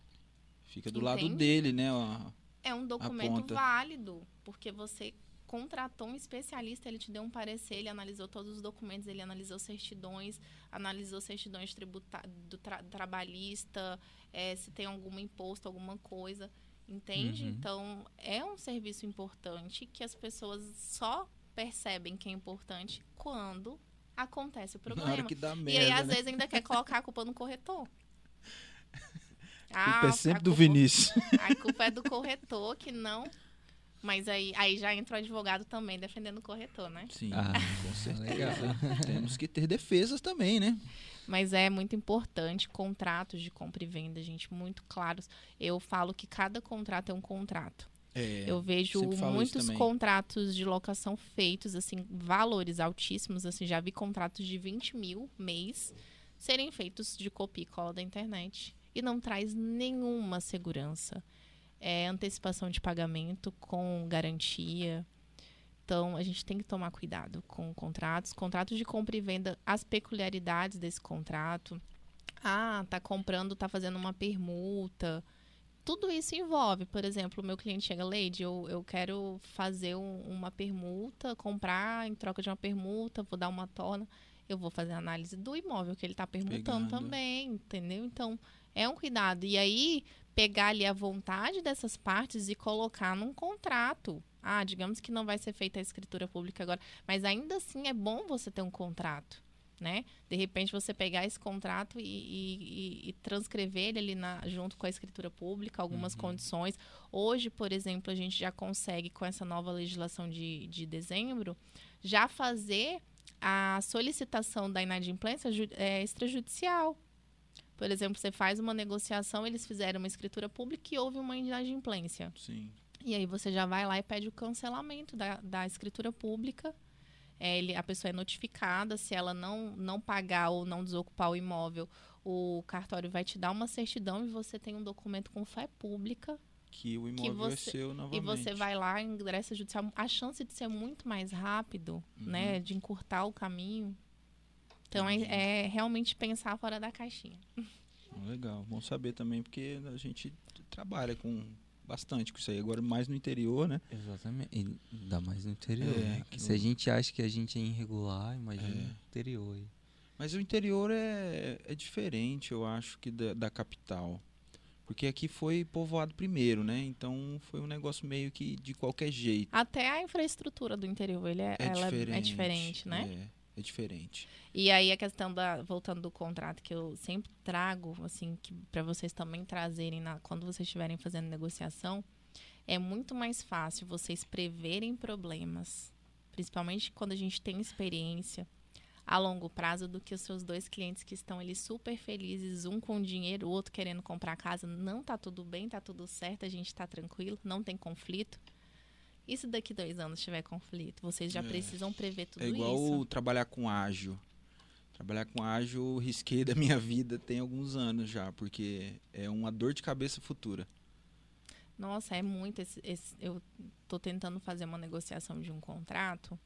Fica do Entende? lado dele, né? Ó, é um documento válido, porque você contratou um especialista, ele te deu um parecer, ele analisou todos os documentos, ele analisou certidões, analisou certidões tributa do tra trabalhista, é, se tem algum imposto, alguma coisa, entende? Uhum. Então, é um serviço importante que as pessoas só percebem que é importante quando acontece o problema. Merda, e aí, às né? vezes, ainda quer colocar a culpa no corretor. A culpa é ah, sempre do Vinícius. A culpa é do corretor que não. Mas aí, aí já entra o advogado também defendendo o corretor, né? Sim, ah, com certeza. Temos que ter defesas também, né? Mas é muito importante contratos de compra e venda, gente, muito claros. Eu falo que cada contrato é um contrato. É, eu vejo muitos contratos de locação feitos, assim, valores altíssimos. Assim, já vi contratos de 20 mil mês serem feitos de copia e cola da internet e não traz nenhuma segurança. É antecipação de pagamento com garantia. Então, a gente tem que tomar cuidado com contratos. Contratos de compra e venda, as peculiaridades desse contrato. Ah, tá comprando, tá fazendo uma permuta. Tudo isso envolve, por exemplo, o meu cliente chega, Lady, eu, eu quero fazer um, uma permuta, comprar em troca de uma permuta, vou dar uma torna. Eu vou fazer análise do imóvel que ele está permutando Pegando. também, entendeu? Então, é um cuidado. E aí, pegar ali a vontade dessas partes e colocar num contrato. Ah, digamos que não vai ser feita a escritura pública agora, mas ainda assim é bom você ter um contrato, né? De repente você pegar esse contrato e, e, e transcrever ele ali na, junto com a escritura pública, algumas uhum. condições. Hoje, por exemplo, a gente já consegue, com essa nova legislação de, de dezembro, já fazer a solicitação da inadimplência é, extrajudicial. Por exemplo, você faz uma negociação, eles fizeram uma escritura pública e houve uma inadimplência. Sim. E aí você já vai lá e pede o cancelamento da, da escritura pública. É, ele, a pessoa é notificada, se ela não, não pagar ou não desocupar o imóvel, o cartório vai te dar uma certidão e você tem um documento com fé pública. Que o imóvel é você, é seu novamente. E você vai lá, ingressa judicial. A chance de ser muito mais rápido, uhum. né? De encurtar o caminho, então é, é, realmente pensar fora da caixinha. Legal, bom saber também, porque a gente trabalha com bastante com isso aí. Agora mais no interior, né? Exatamente. E ainda mais no interior. É, né? Se no... a gente acha que a gente é irregular, imagina é. no interior aí. Mas o interior é, é diferente, eu acho, que da, da, capital. Porque aqui foi povoado primeiro, né? Então foi um negócio meio que de qualquer jeito. Até a infraestrutura do interior ele é, é, ela é diferente, é diferente, né? É é diferente. E aí a questão da voltando do contrato que eu sempre trago, assim, que para vocês também trazerem na, quando vocês estiverem fazendo negociação, é muito mais fácil vocês preverem problemas, principalmente quando a gente tem experiência a longo prazo do que os seus dois clientes que estão ali super felizes, um com dinheiro, o outro querendo comprar casa, não tá tudo bem, tá tudo certo, a gente tá tranquilo, não tem conflito. E se daqui dois anos tiver conflito? Vocês já é. precisam prever tudo isso. É igual isso. trabalhar com ágil. Trabalhar com ágil, risquei da minha vida tem alguns anos já, porque é uma dor de cabeça futura. Nossa, é muito. Esse, esse, eu estou tentando fazer uma negociação de um contrato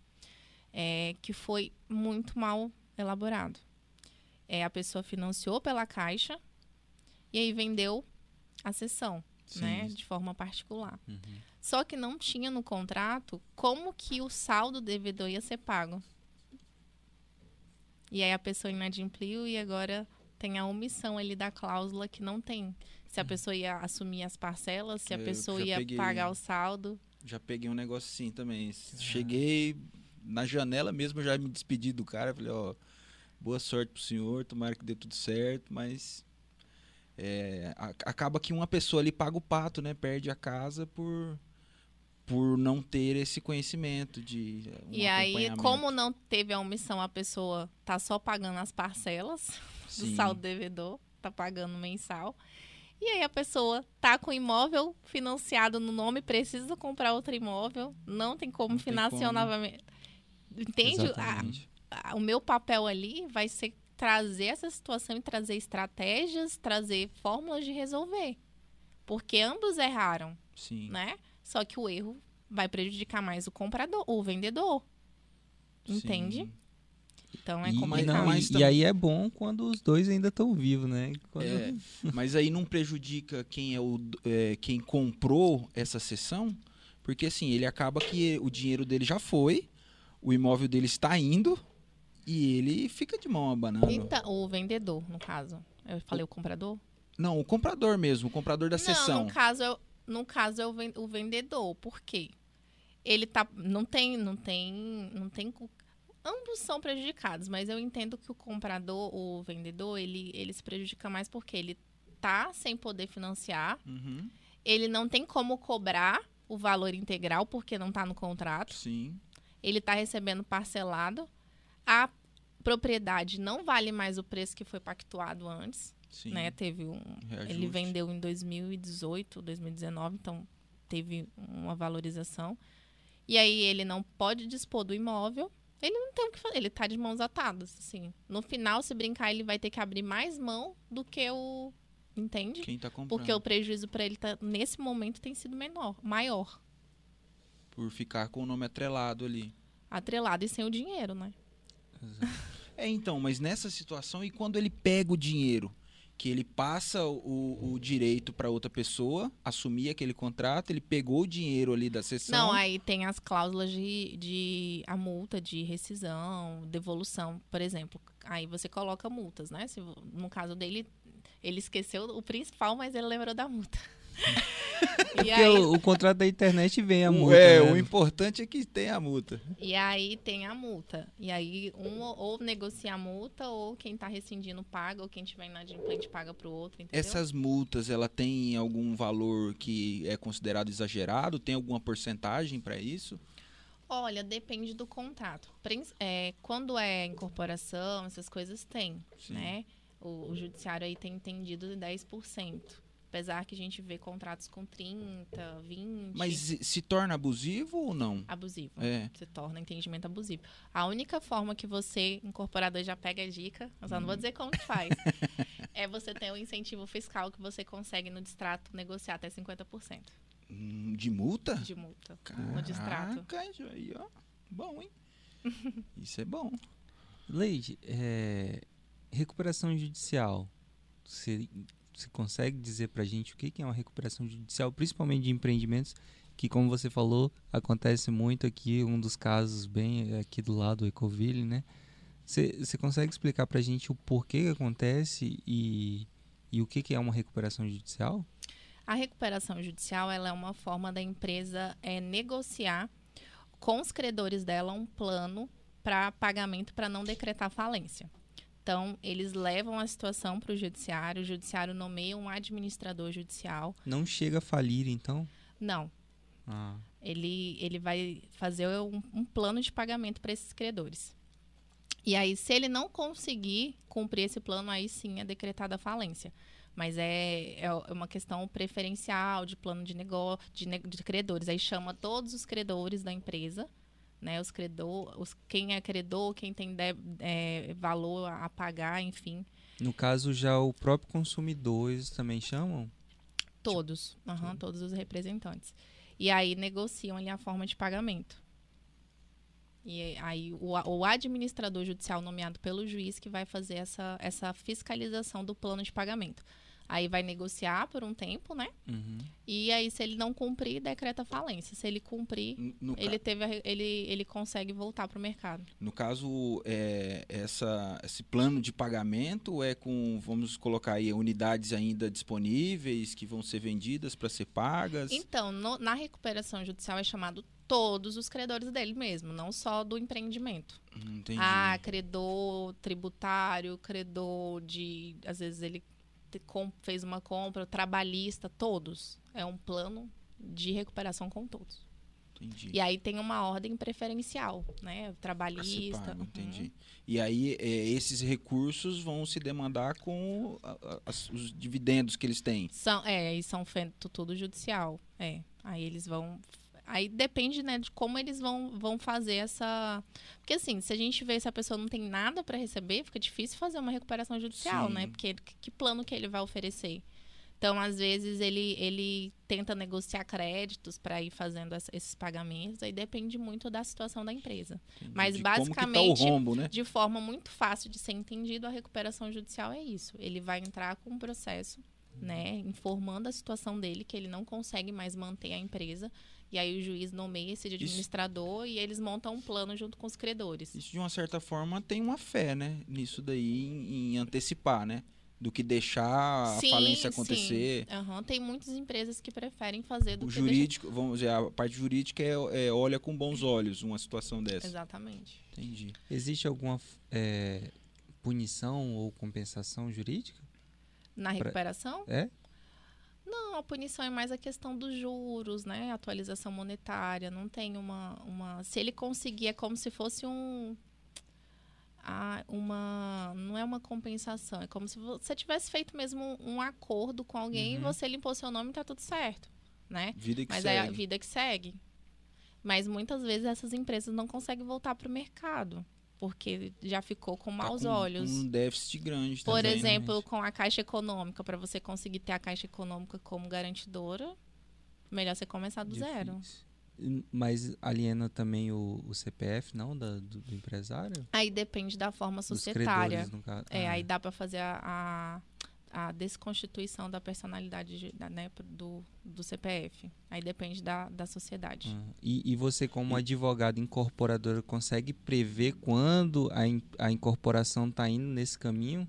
é, que foi muito mal elaborado. é, a pessoa financiou pela caixa e aí vendeu a sessão, Sim. né? De forma particular. Uhum. Só que não tinha no contrato como que o saldo devedor ia ser pago. E aí a pessoa inadimpliu e agora tem a omissão ali da cláusula que não tem. Se a pessoa ia assumir as parcelas, se a Eu pessoa ia peguei- pagar o saldo. Já peguei um negócio assim também. Cheguei na janela mesmo, já me despedi do cara. Falei, ó, boa sorte pro senhor, tomara que dê tudo certo, mas. é, acaba que uma pessoa ali paga o pato, né? Perde a casa por, por não ter esse conhecimento de. um e aí, como não teve a omissão, a pessoa tá só pagando as parcelas do Sim. saldo devedor, tá pagando mensal. E aí a pessoa tá com imóvel financiado no nome, precisa comprar outro imóvel, não tem como Não financiar como. novamente. Entende? A- a- o meu papel ali vai ser trazer essa situação e trazer estratégias, trazer fórmulas de resolver. Porque ambos erraram, Sim. né? Só que o erro vai prejudicar mais o comprador, o vendedor. Entende? Sim. Então é E, complicado. não, Mas e- e aí é bom quando os dois ainda estão vivos, né? Quando- É, mas aí não prejudica quem é o é, quem comprou essa sessão, porque assim, ele acaba que o dinheiro dele já foi, o imóvel dele está indo e ele fica de mão abanando. Então, o vendedor, no caso. Eu falei o comprador? Não, o comprador mesmo, o comprador da Não, sessão. no caso, eu, no caso é o ven- o vendedor. Por quê? Ele tá. Não tem. Não tem. Não tem. Ambos são prejudicados, mas eu entendo que o comprador, o vendedor, ele, ele se prejudica mais porque ele tá sem poder financiar, Uhum, ele não tem como cobrar o valor integral porque não tá no contrato, sim. ele tá recebendo parcelado, a propriedade não vale mais o preço que foi pactuado antes Sim. né? Teve um, Reajuste. ele vendeu em 2018, 2019, então teve uma valorização. E aí ele não pode dispor do imóvel. Ele não tem o que fazer, ele tá de mãos atadas, assim. No final, se brincar, ele vai ter que abrir mais mão do que o entende? Quem tá comprando Porque o prejuízo para ele tá, nesse momento tem sido menor, maior, por ficar com o nome atrelado ali. atrelado e sem o dinheiro, né? É, então, mas nessa situação, e quando ele pega o dinheiro, que ele passa o, o direito para outra pessoa assumir aquele contrato, ele pegou o dinheiro ali da sessão. Não, aí tem as cláusulas de, de a multa de rescisão, devolução, por exemplo. Aí você coloca multas, né? Se, no caso dele, ele esqueceu o principal, mas ele lembrou da multa. e, Porque aí, o, o contrato da internet vem a O- multa. é, né? o importante é que tenha a multa. e aí tem a multa. E aí um ou, negocia a multa, ou quem tá rescindindo paga, ou quem tiver inadimplente paga pro outro, entendeu? Essas multas, ela tem algum valor que é considerado exagerado? Tem alguma porcentagem para isso? Olha, depende do contrato. É, quando é incorporação, essas coisas tem, Sim. né? O, o judiciário aí tem entendido de 10%. Apesar que a gente vê contratos com 30, 20. Mas se torna abusivo ou não? abusivo. É. Se torna entendimento abusivo. A única forma que você, incorporador, já pega a dica, eu só não Hum. vou dizer como que faz, é você ter um incentivo fiscal que você consegue no distrato negociar até 50% Hum, De multa? de multa no distrato. Caraca, aí, ó. Bom, hein? Isso é bom. Leide, é, recuperação judicial. Você, você consegue dizer pra gente o que é uma recuperação judicial, principalmente de empreendimentos, que como você falou, acontece muito aqui, um dos casos bem aqui do lado do Ecoville, né? Você, consegue explicar pra gente o porquê que acontece e, e o que que é uma recuperação judicial? A recuperação judicial ela é uma forma da empresa é, negociar com os credores dela um plano para pagamento para não decretar falência. Então, eles levam a situação para o judiciário, o judiciário nomeia um administrador judicial. Não chega a falir, então? Não, Ah, ele, ele vai fazer um, um plano de pagamento para esses credores. E aí, se ele não conseguir cumprir esse plano, aí sim é decretada a falência. Mas é, é uma questão preferencial de plano de negócio, de, ne- de credores. Aí chama todos os credores da empresa, né? Os credor, os, quem é credor, quem tem de- é, valor a pagar, enfim. no caso, já o próprio consumidor, eles também chamam? Todos, aham, todos os representantes. E aí negociam ali a forma de pagamento. E aí o, o administrador judicial nomeado pelo juiz que vai fazer essa, essa fiscalização do plano de pagamento. Aí vai negociar por um tempo, né? Uhum. E aí, se ele não cumprir, decreta falência. Se ele cumprir, No- no ele, teve a- ele, ele consegue voltar para o mercado. No caso, é, essa, esse plano de pagamento é com, vamos colocar aí, unidades ainda disponíveis que vão ser vendidas para ser pagas. Então, no- na recuperação judicial é chamado todos os credores dele mesmo, não só do empreendimento. Hum, Entendi. Ah, credor tributário, credor de. Às vezes ele fez uma compra, trabalhista, todos. É um plano de recuperação com todos. entendi. E aí tem uma ordem preferencial, né? Trabalhista. uhum. entendi. E aí, é, esses recursos vão se demandar com a- a- as- os dividendos que eles têm. São, é, e são feito tudo judicial. É. Aí eles vão. Aí depende, né, de como eles vão, vão fazer essa. Porque assim, se a gente vê se a pessoa não tem nada para receber, fica difícil fazer uma recuperação judicial, Sim. né? Porque que- plano que ele vai oferecer? Então, às vezes, ele, ele tenta negociar créditos para ir fazendo essa- esses pagamentos, aí depende muito da situação da empresa. Entendi. Mas, De tá basicamente, rombo, né? De forma muito fácil de ser entendido, a recuperação judicial é isso. Ele vai entrar com um processo, né, informando a situação dele, que ele não consegue mais manter a empresa. E aí o juiz nomeia esse administrador e eles montam um plano junto com os credores. Isso, de uma certa forma, tem uma fé, né? Nisso daí, em, em antecipar, né? Do que deixar Sim, a falência sim. acontecer. Aham, Tem muitas empresas que preferem fazer do O que jurídico, vamos dizer, a parte jurídica é, é olha com bons olhos uma situação deixar... dessa. Exatamente. Entendi. Existe alguma é, punição ou compensação jurídica? Na recuperação? É? Não, a punição é mais a questão dos juros, né? Atualização monetária. Não tem uma. uma... Se ele conseguir, é como se fosse um. Ah, uma. Não é uma compensação. É como se você tivesse feito mesmo um, um acordo com alguém Uhum. e você limpou seu nome e tá tudo certo. Né? Vida que Mas segue. é a vida que segue. Mas muitas vezes essas empresas não conseguem voltar para o mercado. Porque já ficou com Tá maus com olhos. Um déficit grande Por também, né? exemplo, com a Caixa Econômica, para você conseguir ter a Caixa Econômica como garantidora, melhor você começar do zero. Difícil. Hum, Mas aliena também o, o CPF, não? Da- do, do empresário? Aí depende da forma Dos societária. credores, no caso. É, Ah, aí dá para fazer a, a, a desconstituição da personalidade de- da, né, do, do CPF. Aí depende da, da sociedade. ah. E, e você, como advogado incorporadora, consegue prever quando a, in- a incorporação está indo nesse caminho?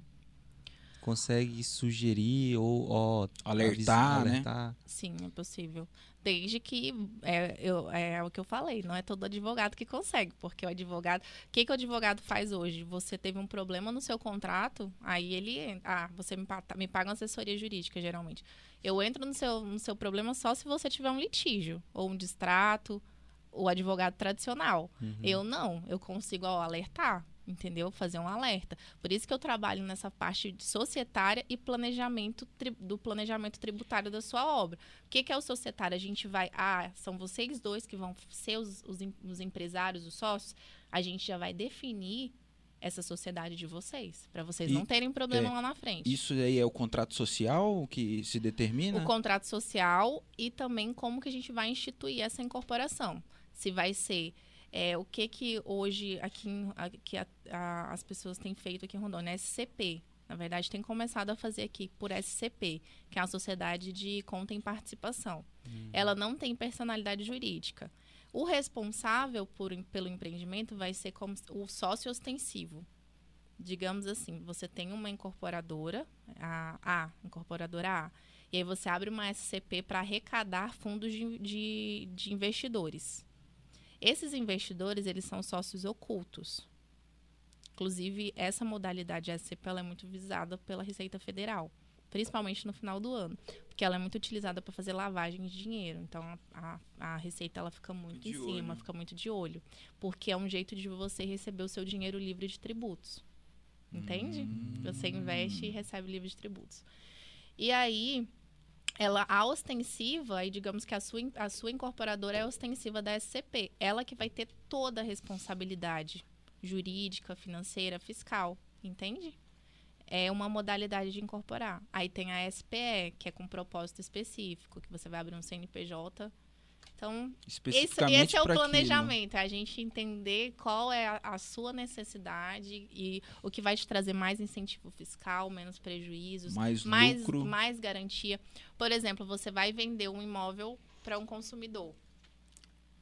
Consegue sugerir ou ó, Alertar, avisa- né? alertar? Sim, é possível. Desde que é, eu, é o que eu falei, não é todo advogado que consegue, porque o advogado. O que, que o advogado faz hoje? Você teve um problema no seu contrato, aí ele. Ah, você me, pa- me paga uma assessoria jurídica, geralmente. Eu entro no seu, no seu problema só se você tiver um litígio, ou um distrato, o advogado tradicional. Uhum. Eu não, eu consigo ó, alertar, entendeu? Fazer um alerta. Por isso que eu trabalho nessa parte de societária e planejamento do planejamento tributário da sua obra. O que, que é o societário? A gente vai, ah, são vocês dois que vão ser os, os, os empresários, os sócios. A gente já vai definir essa sociedade de vocês, para vocês E- não terem problema é, lá na frente. Isso aí é o contrato social que se determina? o contrato social e também como que a gente vai instituir essa incorporação. Se vai ser é, o que que hoje aqui, em- aqui a- a- as pessoas têm feito aqui em Rondônia, SCP. Na verdade, tem começado a fazer aqui por SCP, que é a Sociedade de Conta em Participação. Ela não tem personalidade jurídica. O responsável por, pelo empreendimento vai ser como o sócio ostensivo. Digamos assim, você tem uma incorporadora, a A, incorporadora A, e aí você abre uma SCP para arrecadar fundos de, de, de investidores. Esses investidores, eles são sócios ocultos. Inclusive, essa modalidade SCP ela é muito visada pela Receita Federal, principalmente no final do ano, porque ela é muito utilizada para fazer lavagem de dinheiro. Então, a, a, Receita ela fica muito De em cima, olho. fica muito de olho, porque é um jeito de você receber o seu dinheiro livre de tributos. Entende? Você investe e recebe livre de tributos. E aí, ela, a ostensiva, aí digamos que a sua, a sua incorporadora é ostensiva da SCP. Ela que vai ter toda a responsabilidade jurídica, financeira, fiscal. Entende? É uma modalidade de incorporar. Aí tem a SPE, que é com propósito específico, que você vai abrir um CNPJ Então, esse, esse é o pra aquilo. planejamento, é a gente entender qual é a, a sua necessidade e o que vai te trazer mais incentivo fiscal, menos prejuízos, Mais, mais, lucro. mais garantia. Por exemplo, você vai vender um imóvel para um consumidor.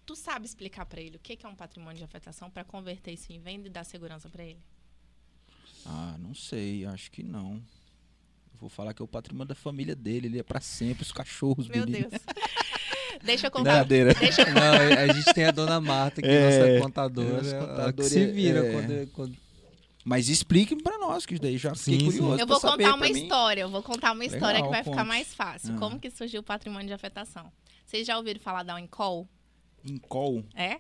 Tu sabe explicar para ele o que que é um patrimônio de afetação para converter isso em venda e dar segurança para ele? Ah, não sei, acho que não. Vou falar que é o patrimônio da família dele, ele é pra sempre, os cachorros, Meu menino. Deus. Deixa eu contar. Deixa eu Não, a gente tem a dona Marta, que é É, nossa contadora. ela contadora que se vira é- quando, quando- Mas explique pra nós, que isso daí já fiquei Sim, sim. curioso Eu pra vou saber contar uma história. Eu vou contar uma história Legal, que vai ficar conte. mais fácil. Ah. Como que surgiu o patrimônio de afetação? Vocês já ouviram falar da Unicol? Incol? É?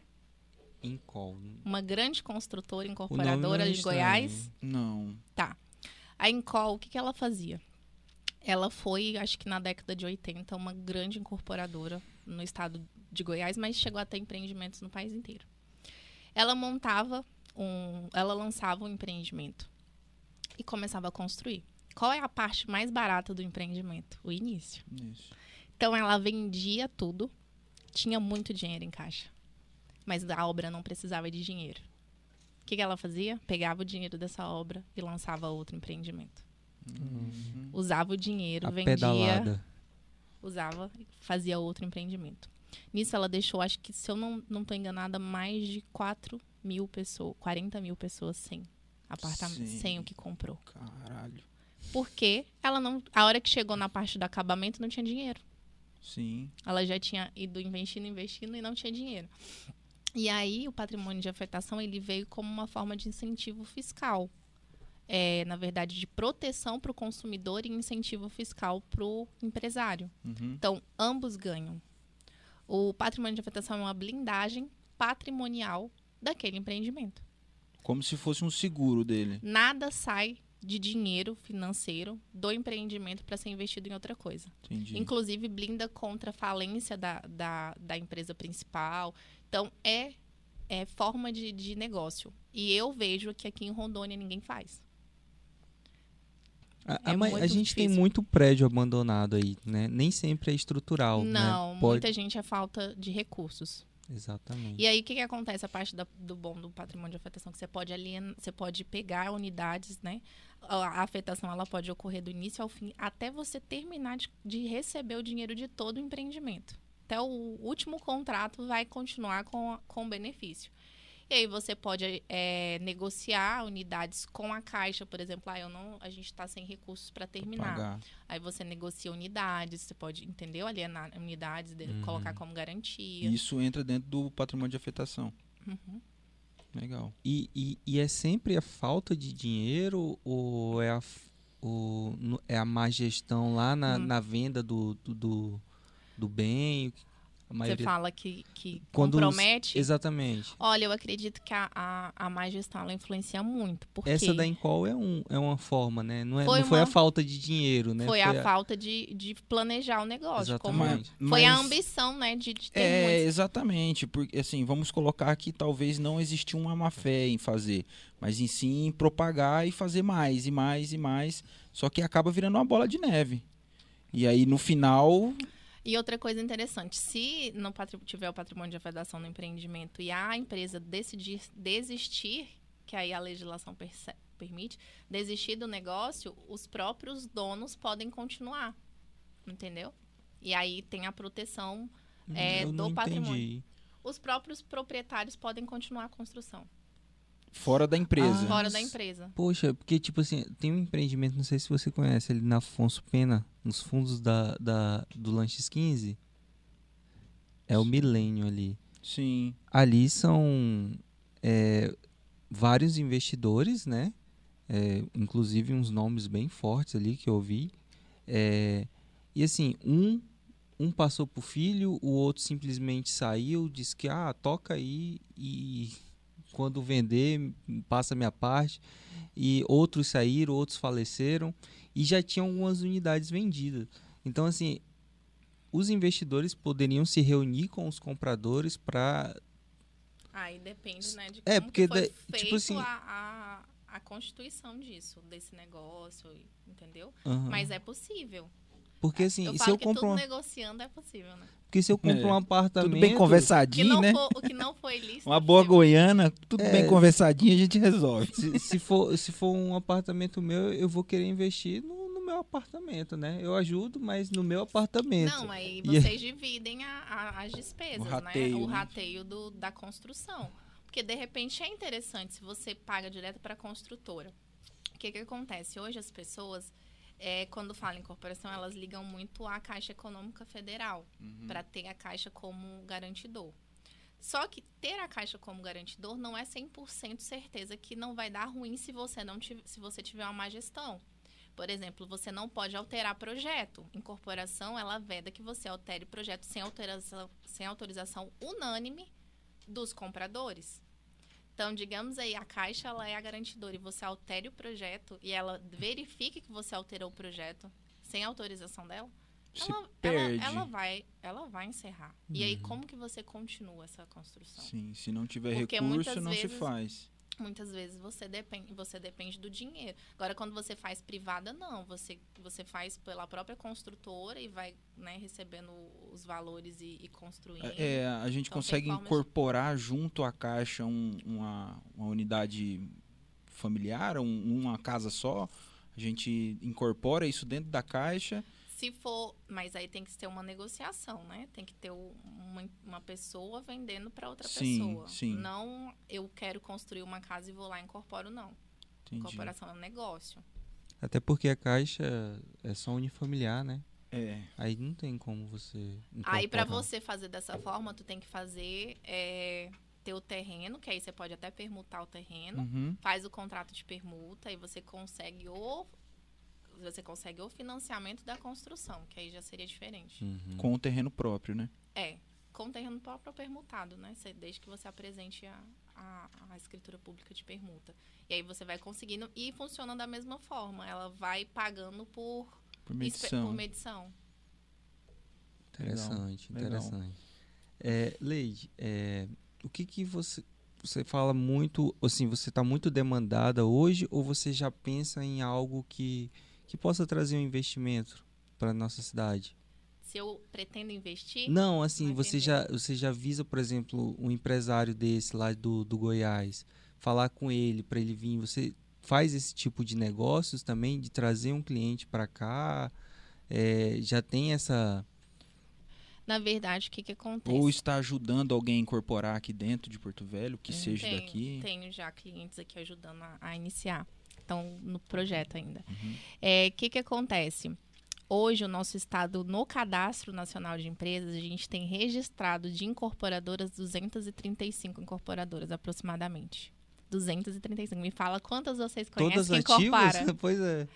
Incol. Uma grande construtora incorporadora é de Goiás. Não. A Incol, o que, que ela fazia? Ela foi, acho que na década de 80, uma grande incorporadora no estado de Goiás, mas chegou a ter empreendimentos no país inteiro. Ela montava um. Ela lançava um empreendimento e começava a construir. Qual é a parte mais barata do empreendimento? O início. Isso. Então ela vendia tudo, tinha muito dinheiro em caixa. Mas a obra não precisava de dinheiro. O que, que ela fazia? Pegava o dinheiro dessa obra e lançava outro empreendimento. Uhum. Usava o dinheiro, A vendia, pedalada. Usava, fazia outro empreendimento. Nisso ela deixou, acho que se eu não, não tô enganada, mais de 4 mil pessoas, 40 mil pessoas sem apartamento, Sim. sem o que comprou. Caralho. Porque ela não. A hora que chegou na parte do acabamento não tinha dinheiro. Sim. Ela já tinha ido investindo, investindo e não tinha dinheiro. E aí o patrimônio de afetação ele veio como uma forma de incentivo fiscal. É, na verdade, de proteção para o consumidor e incentivo fiscal para o empresário. Uhum. Então, ambos ganham. O patrimônio de afetação é uma blindagem patrimonial daquele empreendimento. Como se fosse um seguro dele. Nada sai de dinheiro financeiro do empreendimento para ser investido em outra coisa. Entendi. Inclusive, blinda contra a falência da, da, da empresa principal. Então, é, é forma de, de negócio. E eu vejo que aqui em Rondônia ninguém faz. A, É a gente tem muito prédio abandonado aí, né? Nem sempre é estrutural, Não, né? Pode... muita gente é falta de recursos. Exatamente. E aí, o que, que acontece? A parte da- do bom do patrimônio de afetação, que você pode alien, você pode pegar unidades, né? A, afetação, ela pode ocorrer do início ao fim, até você terminar de, de receber o dinheiro de todo o empreendimento. Até o último contrato vai continuar com, com benefício. E aí você pode é, negociar unidades com a caixa, por exemplo, ah, eu não, a gente está sem recursos para terminar. Pagar. Aí você negocia unidades, você pode, entendeu? Alienar unidades, de- Uhum. colocar como garantia. Isso entra dentro do patrimônio de afetação. Uhum. Legal. E, e, e é sempre a falta de dinheiro ou é a, o, é a má gestão lá na, Hum. na venda do, do, do, do bem? Maioria... fala que, que Quando os- compromete. Exatamente. Olha, eu acredito que a, a, a má gestão ela influencia muito. Porque Essa da Encol é, um, é uma forma, né? Não, é, Foi não foi a falta de dinheiro, né? foi a falta de, de planejar o negócio. Como Exatamente. foi a Mas- ambição, né? De, de ter É, muitos. exatamente, porque assim, vamos colocar que talvez não existiu uma má fé em fazer, mas em sim em propagar e fazer mais e mais e mais, só que acaba virando uma bola de neve. E aí no final, E outra coisa interessante, se não tiver o patrimônio de afetação no empreendimento e a empresa decidir desistir, que aí a legislação permite, desistir do negócio, os próprios donos podem continuar. Entendeu? E aí tem a proteção é, eu do patrimônio. entendi. os próprios proprietários podem continuar a construção fora da empresa. Ah. fora da empresa. Poxa, porque, tipo assim, tem um empreendimento, não sei se você conhece, ali na Afonso Pena, nos fundos da, da, do Lanches 15. É o Milênio ali. Sim. Ali são é, vários investidores, né? É, inclusive uns nomes bem fortes ali que eu ouvi. É, e assim, um, um passou pro filho, o outro simplesmente saiu, disse que ah, toca aí e quando vender, passa a minha parte. E outros saíram, outros faleceram e já tinham algumas unidades vendidas. Então, assim, os investidores poderiam se reunir com os compradores para Aí depende, né, de É, como porque que foi tipo feito assim- a, a, a constituição disso, desse negócio, entendeu? Aham. Mas é possível. Porque assim, eu se falo eu que compro tudo uma, negociando é possível, né? porque se eu compro É, um apartamento, Tudo bem O conversadinho, não né? for, o que não foi lícito. Uma boa goiana, tudo É. bem conversadinho, a gente resolve. se, se for se for um apartamento meu, eu vou querer investir no, no meu apartamento, né? Eu ajudo, mas no meu apartamento. Não, aí E- vocês dividem a- a- as despesas, O rateio, né? O né? rateio do- da construção. Porque, de repente, é interessante se você paga direto para a construtora. O que, que acontece? Hoje as pessoas, é, quando falam em corporação, elas ligam muito à Caixa Econômica Federal Uhum. para ter a Caixa como garantidor. Só que ter a Caixa como garantidor não é 100% certeza que não vai dar ruim se você não tiv- se você tiver uma má gestão. Por exemplo, você não pode alterar projeto. Incorporação, ela veda que você altere projeto sem autorização, sem autorização unânime dos compradores. Então, digamos aí, a Caixa ela é a garantidora e você altere o projeto e ela verifique que você alterou o projeto sem autorização dela, Se ela, ela, ela vai, ela vai encerrar. E aí, Uhum. como que você continua essa construção? Sim, se não tiver Porque recurso, não se vezes- faz. Muitas vezes você depende, você depende do dinheiro. Agora, quando você faz privada, não. Você, você faz pela própria construtora e vai né, recebendo os valores e, e construindo. É, a gente Então, consegue formas incorporar junto à caixa um- uma, uma unidade familiar, um- uma casa só. A gente incorpora isso dentro da caixa. Se for, mas aí tem que ter uma negociação, né? Tem que ter uma, uma pessoa vendendo para outra Sim, pessoa. sim. Não, eu quero construir uma casa e vou lá e incorporo, não. Entendi. Incorporação é um negócio. Até porque a caixa é só unifamiliar, né? É, Aí não tem como você. Aí para incorporar. você fazer dessa forma, tu tem que fazer é, ter o terreno, que aí você pode até permutar o terreno, uhum. faz o contrato de permuta e você consegue o você consegue o financiamento da construção, que aí já seria diferente. Uhum. com o terreno próprio, né? É, com o terreno próprio permutado, né? Você- desde que você apresente a, a, a escritura pública de permuta. E aí você vai conseguindo e funciona da mesma forma. Ela vai pagando por, Por medição. por medição. Interessante, Legal, interessante. É, Leide, é, o que que você você fala muito, assim, você está muito demandada hoje ou você já pensa em algo que que possa trazer um investimento para nossa cidade? Se eu pretendo investir, Não, assim, Não você já você já visa, por exemplo, um empresário desse lá do, do Goiás, falar com ele para ele vir, você faz esse tipo de negócios também de trazer um cliente para cá? É, já tem essa na verdade, o que, que acontece? Ou está ajudando alguém a incorporar aqui dentro de Porto Velho, que seja tenho, daqui. Tenho já clientes aqui ajudando a, a iniciar. Estão no projeto ainda. Uhum. O que, que acontece? Hoje, o nosso estado, no Cadastro Nacional de Empresas, a gente tem registrado de incorporadoras 235 incorporadoras, aproximadamente. 235. Me fala quantas vocês conhecem todas que ativas? incorpora? pois é.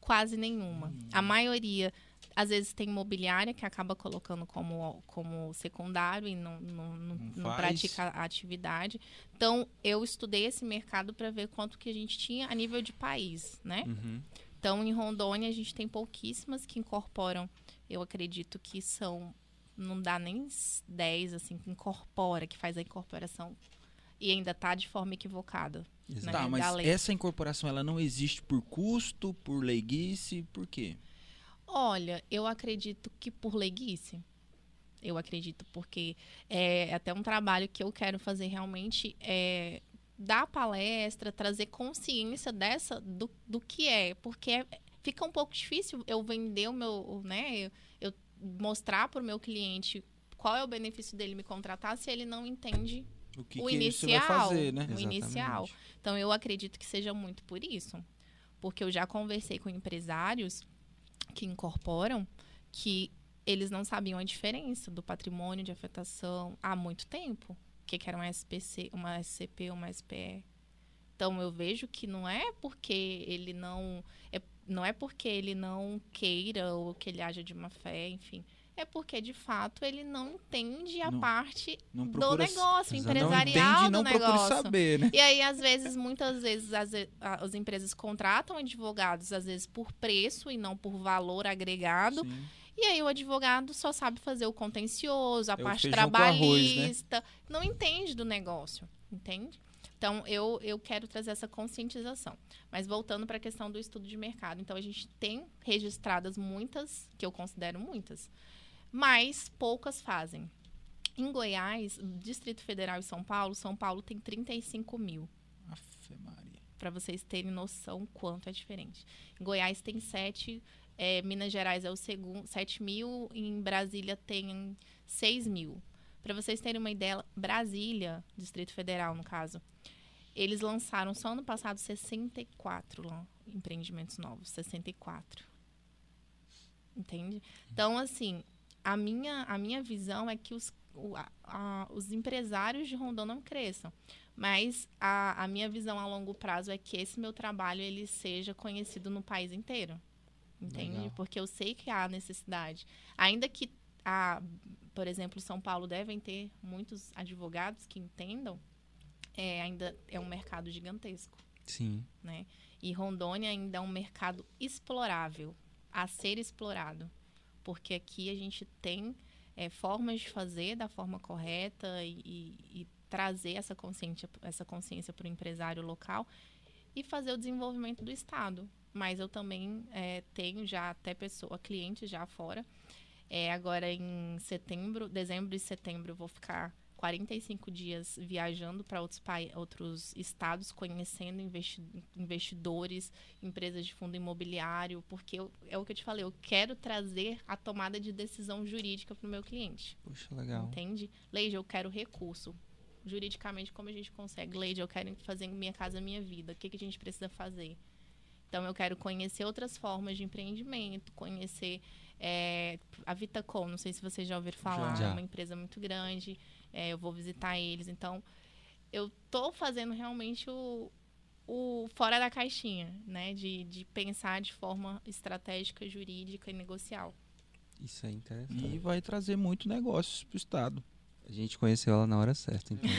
Quase nenhuma. A maioria, às vezes, tem imobiliária que acaba colocando como, como secundário e não, não, não, Não não pratica a atividade. Então, eu estudei esse mercado para ver quanto que a gente tinha a nível de país, né? Uhum. Então, em Rondônia, a gente tem pouquíssimas que incorporam. Eu acredito que são. Não dá nem 10, assim, que incorpora, que faz a incorporação. E ainda tá de forma equivocada. Exato. Né? Tá, mas essa incorporação ela não existe por custo, por leiguice, por quê? Olha, eu acredito que por leguice. Eu acredito, porque é até um trabalho que eu quero fazer realmente é dar palestra, trazer consciência dessa do, do que é, porque é- fica um pouco difícil eu vender o meu, né, eu, eu mostrar para o meu cliente qual é o benefício dele me contratar se ele não entende O que, o que inicial, fazer, né? o inicial. Exatamente. Então eu acredito que seja muito por isso. Porque eu já conversei com empresários que incorporam que eles não sabiam a diferença do patrimônio de afetação há muito tempo. O que, que era uma SPC, uma SCP, uma SPE. Então eu vejo que não é porque ele não. É, não é porque ele não queira ou que ele haja de má fé, enfim. É porque, de fato, ele não entende a Não- parte Não do procura negócio, Exato. não empresarial entende, do negócio. saber, né? E aí, às vezes, muitas vezes, as, as empresas contratam advogados, às vezes, por preço e não por valor agregado. Sim. E aí, o advogado só sabe fazer o contencioso, a É parte com arroz, né? trabalhista. Não entende do negócio, entende? Então, eu, eu quero trazer essa conscientização. Mas voltando para a questão do estudo de mercado. Então, a gente tem registradas muitas, que eu considero muitas, mas poucas fazem. Em Goiás, Distrito Federal e São Paulo, São Paulo tem 35 mil. Afe Maria. Para vocês terem noção quanto é diferente. Em Goiás tem 7, é, Minas Gerais é o segundo, 7 mil, em Brasília tem 6 mil. Para vocês terem uma ideia, Brasília, Distrito Federal, no caso, eles lançaram só ano passado 64 lá, empreendimentos novos. 64. Entende? Então, assim, a minha, a minha visão é que os, o, a, os empresários de Rondon não cresçam. Mas a, a minha visão a longo prazo é que esse meu trabalho ele seja conhecido no país inteiro. Entende? Legal. Porque eu sei que há necessidade. Ainda que, a, por exemplo, São Paulo devem ter muitos advogados que entendam, é, ainda é um mercado gigantesco Sim. né? E Rondônia ainda é um mercado explorável, a ser explorado, porque aqui a gente tem é, formas de fazer da forma correta e, e- trazer essa consciência, essa consciência para o empresário local e fazer o desenvolvimento do estado. Mas eu também é, tenho já até pessoa, cliente já fora. É, agora em setembro, dezembro e setembro eu vou ficar 45 dias viajando para outros, outros estados, conhecendo investi- investidores, empresas de fundo imobiliário, porque eu- é o que eu te falei, eu quero trazer a tomada de decisão jurídica para o meu cliente. Poxa, legal. Entende? Leide, eu quero recurso. Juridicamente, como a gente consegue? Leide, eu quero fazer minha casa, minha vida. O que, que a gente precisa fazer? Então, eu quero conhecer outras formas de empreendimento, conhecer é, a Vitacom. Não sei se vocês já ouviram falar, Já. é uma empresa muito grande. É, eu vou visitar eles. Então, eu tô fazendo realmente o, o fora da caixinha, né? De, de pensar de forma estratégica, jurídica e negocial. Isso é interessante. E vai trazer muito negócios pro estado. A gente conheceu ela na hora certa, então.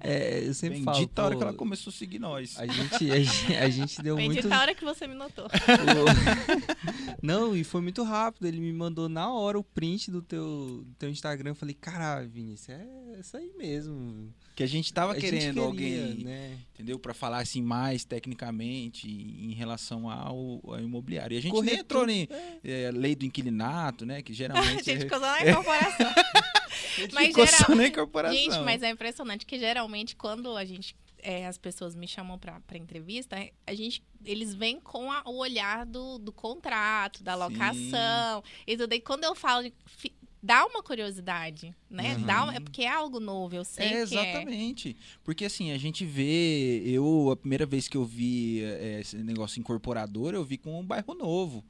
É, eu sempre falo. Bendita a hora pô, que ela começou a seguir nós. A gente, a gente, a gente deu muito. Bendita a hora que você me notou. o- Não, e foi muito rápido. Ele me mandou na hora o print do teu, do teu Instagram. Eu falei, caralho, Vinícius, é isso aí mesmo. Que a gente tava A gente querendo queria, alguém, né? entendeu? Pra falar assim mais tecnicamente em relação ao, ao imobiliário. E a gente nem Corretor, entrou em é, lei do inquilinato, né? Que A geralmente gente é, ficou só na incorporação. mas geral- na incorporação. Gente, mas é impressionante que geralmente quando a gente é, as pessoas me chamam pra entrevista, é, a gente, eles vêm com a- o olhar do, do contrato, da Sim. locação. E tudo. E quando eu falo, fi- dá uma curiosidade, né? Uhum. Dá é porque é algo novo, eu sei É, é. exatamente. Porque assim, a gente vê. Eu, a primeira vez que eu vi é, esse negócio incorporador, eu vi com um bairro novo.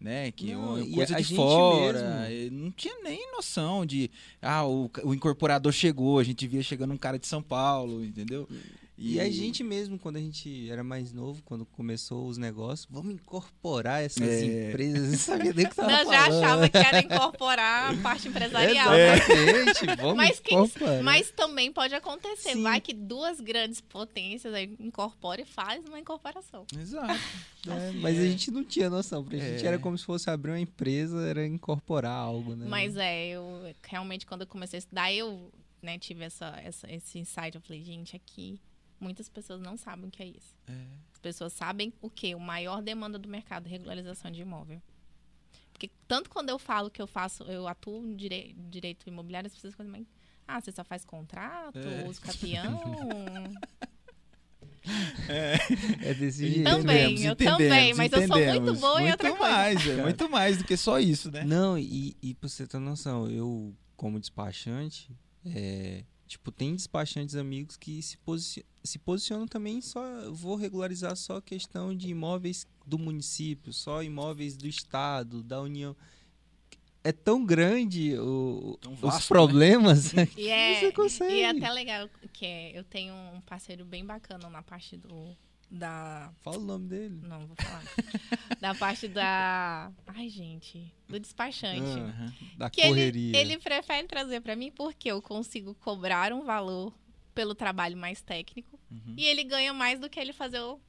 Né, que Não, e coisa de fora. Não tinha nem noção de. Ah, o, o incorporador chegou, a gente via chegando um cara de São Paulo, entendeu? E a gente mesmo, quando a gente era mais novo, quando começou os negócios, vamos incorporar essas É. empresas. Não sabia nem o que tava Não, já falando. achava que era incorporar a parte empresarial. né? Exatamente, vamos Mas, quem- incorporar. mas também pode acontecer. Sim. Vai que duas grandes potências aí incorporam e faz uma incorporação. Exato. É, mas a gente não tinha noção. Pra gente É. era como se fosse abrir uma empresa, era incorporar algo, né? Mas é, eu realmente quando eu comecei a estudar, eu né, tive essa, essa- esse insight. Eu falei, gente, aqui muitas pessoas não sabem o que é isso. É. As pessoas sabem o quê? O maior demanda do mercado, regularização de imóvel. Porque tanto quando eu falo que eu faço, eu atuo em direi- direito imobiliário, as pessoas ficam, ah, você só faz contrato, É. usa capião. É desse jeito. Também, Entendemos, eu também, mas eu sou muito entendemos. boa em muito outra coisa. mais, é muito mais do que só isso, né? Não, e, e pra você ter noção, eu, como despachante, é, tipo, tem despachantes amigos que se, posi se posicionam também só. Vou regularizar só questão de imóveis do município, só imóveis do estado, da União. É tão grande o- Tão os vasto, problemas E é, você consegue. e é até legal que é, eu tenho um parceiro bem bacana na parte do da Fala o nome dele. não vou falar da parte da ai gente do despachante Aham. da que ele, correria. ele prefere trazer para mim porque eu consigo cobrar um valor pelo trabalho mais técnico Uhum. e ele ganha mais do que ele fazer o,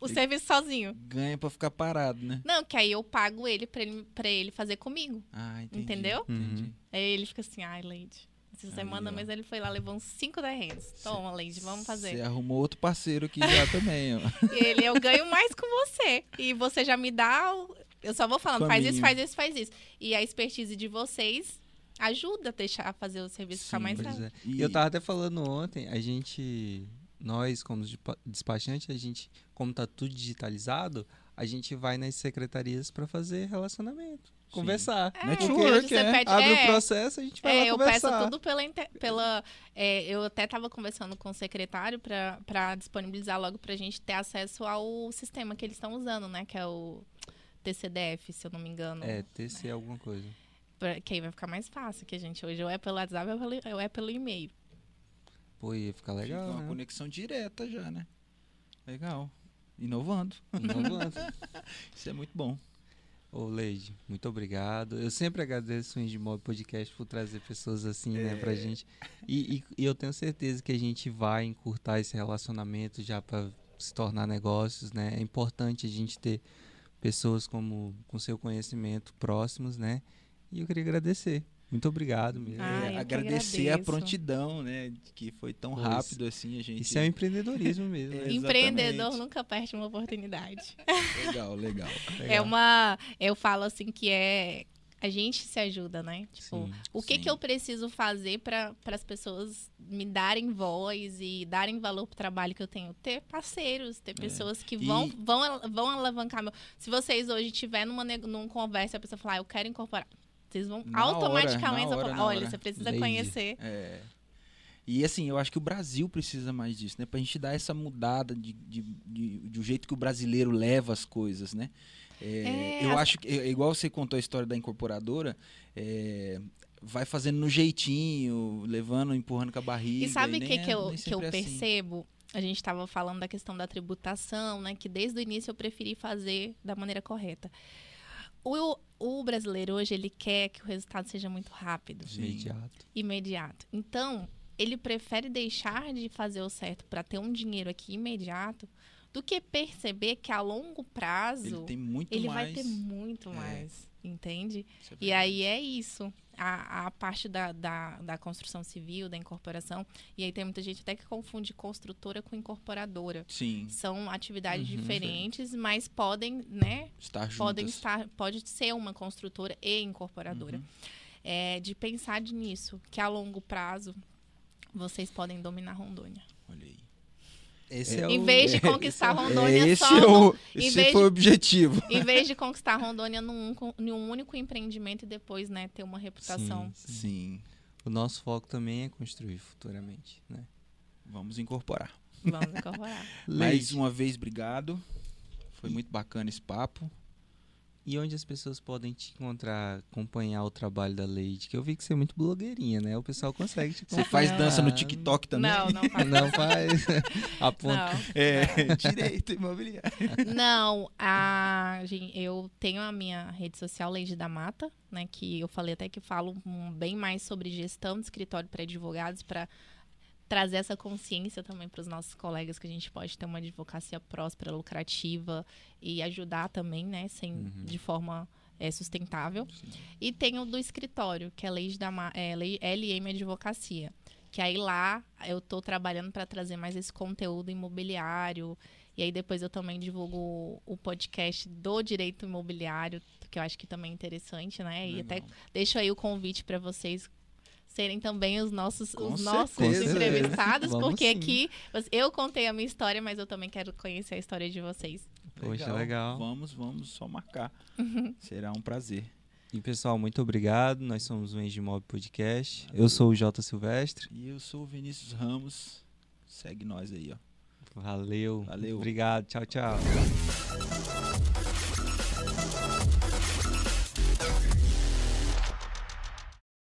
o Ele- serviço sozinho Ganha pra ficar parado, né? não que aí eu pago ele para ele, pra ele fazer comigo Ah, entendi. Entendeu? Entendi. Uhum. aí ele fica assim ai Leide essa semana, ó. mas ele foi lá, levou uns cinco terrenos. Toma, Leide, vamos fazer. Você arrumou outro parceiro aqui já também, ó. Ele, eu ganho mais com você. E você já me dá. o- Eu só vou falando, faz isso, Caminho. faz isso, faz isso. E a expertise de vocês ajuda a deixar a fazer o serviço ficar mais rápido. é. E- Eu tava até falando ontem, a gente, nós como despa- despachante, a gente, como tá tudo digitalizado, a gente vai nas secretarias para fazer relacionamento, conversar. É, Network, você é. pede- Abre é, o processo, a gente vai É, lá eu peço conversar. tudo pela. pela é, eu até estava conversando com o secretário para disponibilizar logo para a gente ter acesso ao sistema que eles estão usando, né? Que é o TCDF, se eu não me engano. É, TC alguma coisa. Pra- que aí vai ficar mais fácil, que a gente hoje ou é pelo WhatsApp ou é pelo, ou é pelo e-mail. Pô, ia ficar Fica legal, uma né? conexão direta já, né? Legal. Inovando. Inovando. Isso é muito bom. Ô, Leide, muito obrigado. Eu sempre agradeço o Indimob Podcast por trazer pessoas assim, né, pra gente. E, e- e eu tenho certeza que a gente vai encurtar esse relacionamento já para se tornar negócios, né? É importante a gente ter pessoas como com seu conhecimento próximos, né? E eu queria agradecer. Muito obrigado mesmo. Ah, É, agradecer a prontidão, né? Que foi tão Pois. rápido assim, a gente. Isso é um empreendedorismo mesmo, né? Empreendedor nunca perde uma oportunidade. Legal, legal. É Legal. uma. Eu falo assim que é. A gente se ajuda, né? Tipo, Sim. o que, sim. que eu preciso fazer para as pessoas me darem voz e darem valor pro trabalho que eu tenho? Ter parceiros, ter pessoas que É. E- vão, vão, vão alavancar meu. Se vocês hoje tiver numa, numa conversa e a pessoa falar, ah, eu quero incorporar. Vocês vão Na automaticamente hora, falar, olha, hora. você precisa Lady. conhecer. É. E assim, eu acho que o Brasil precisa mais disso, né? Pra gente dar essa mudada de, de, de, de um jeito que o brasileiro leva as coisas, né? É, É, eu acho que, é, igual você contou a história da incorporadora, é, vai fazendo no jeitinho, levando, empurrando com a barriga. E sabe o que, é- que eu, que eu é assim. percebo? A gente estava falando da questão da tributação, né? Que desde o início eu preferi fazer da maneira correta. O, o brasileiro hoje, ele quer que o resultado seja muito rápido, Sim. Imediato. imediato. Então, ele prefere deixar de fazer o certo para ter um dinheiro aqui imediato do que perceber que a longo prazo Ele tem muito ele mais. vai ter muito É. mais, entende? É E aí é isso. A, a parte da, da, da construção civil, da incorporação. E aí tem muita gente até que confunde construtora com incorporadora. Sim, São atividades Uhum. diferentes, mas podem, né? estar juntas. Podem estar. Pode ser uma construtora e incorporadora. Uhum. É, de pensar nisso, que a longo prazo vocês podem dominar Rondônia. Olha aí. Esse é, Em o... vez de conquistar Rondônia esse só é o, em esse vez foi de- o objetivo. Em vez de conquistar Rondônia num, num único empreendimento e depois, né, ter uma reputação. Sim, sim. Sim, O nosso foco também é construir futuramente, né? vamos incorporar. Vamos incorporar. Mais uma vez, obrigado. Foi muito bacana esse papo. E onde as pessoas podem te encontrar, acompanhar o trabalho da Leide? Que eu vi que você é muito blogueirinha, né? O pessoal consegue te Você faz dança no TikTok também? Não, não faz. Não faz. Aponta. Não. É, direito imobiliário. Não, a, gen- eu tenho a minha rede social Leide da Mata, né? Que eu falei até que falo um, bem mais sobre gestão de escritório para advogados para trazer essa consciência também para os nossos colegas que a gente pode ter uma advocacia próspera, lucrativa e ajudar também, né? Sem, Uhum. De forma é, sustentável. E tem o do escritório, que é, Leide da é Lei- LM Advocacia. Que aí lá eu estou trabalhando para trazer mais esse conteúdo imobiliário. E aí depois eu também divulgo o podcast do direito imobiliário, que eu acho que também é interessante, né? E até deixo aí o convite para vocês serem também os nossos, Com os nossos certeza. entrevistados, Vamos porque sim. aqui eu contei a minha história, mas eu também quero conhecer a história de vocês. Poxa, legal. Vamos, vamos só marcar. Será um prazer. E pessoal, muito obrigado. Nós somos o Engimob Podcast. Eu sou o Jota Silvestre. E eu sou o Vinícius Ramos. Segue nós aí, ó. Valeu. Valeu. Obrigado. Tchau, tchau.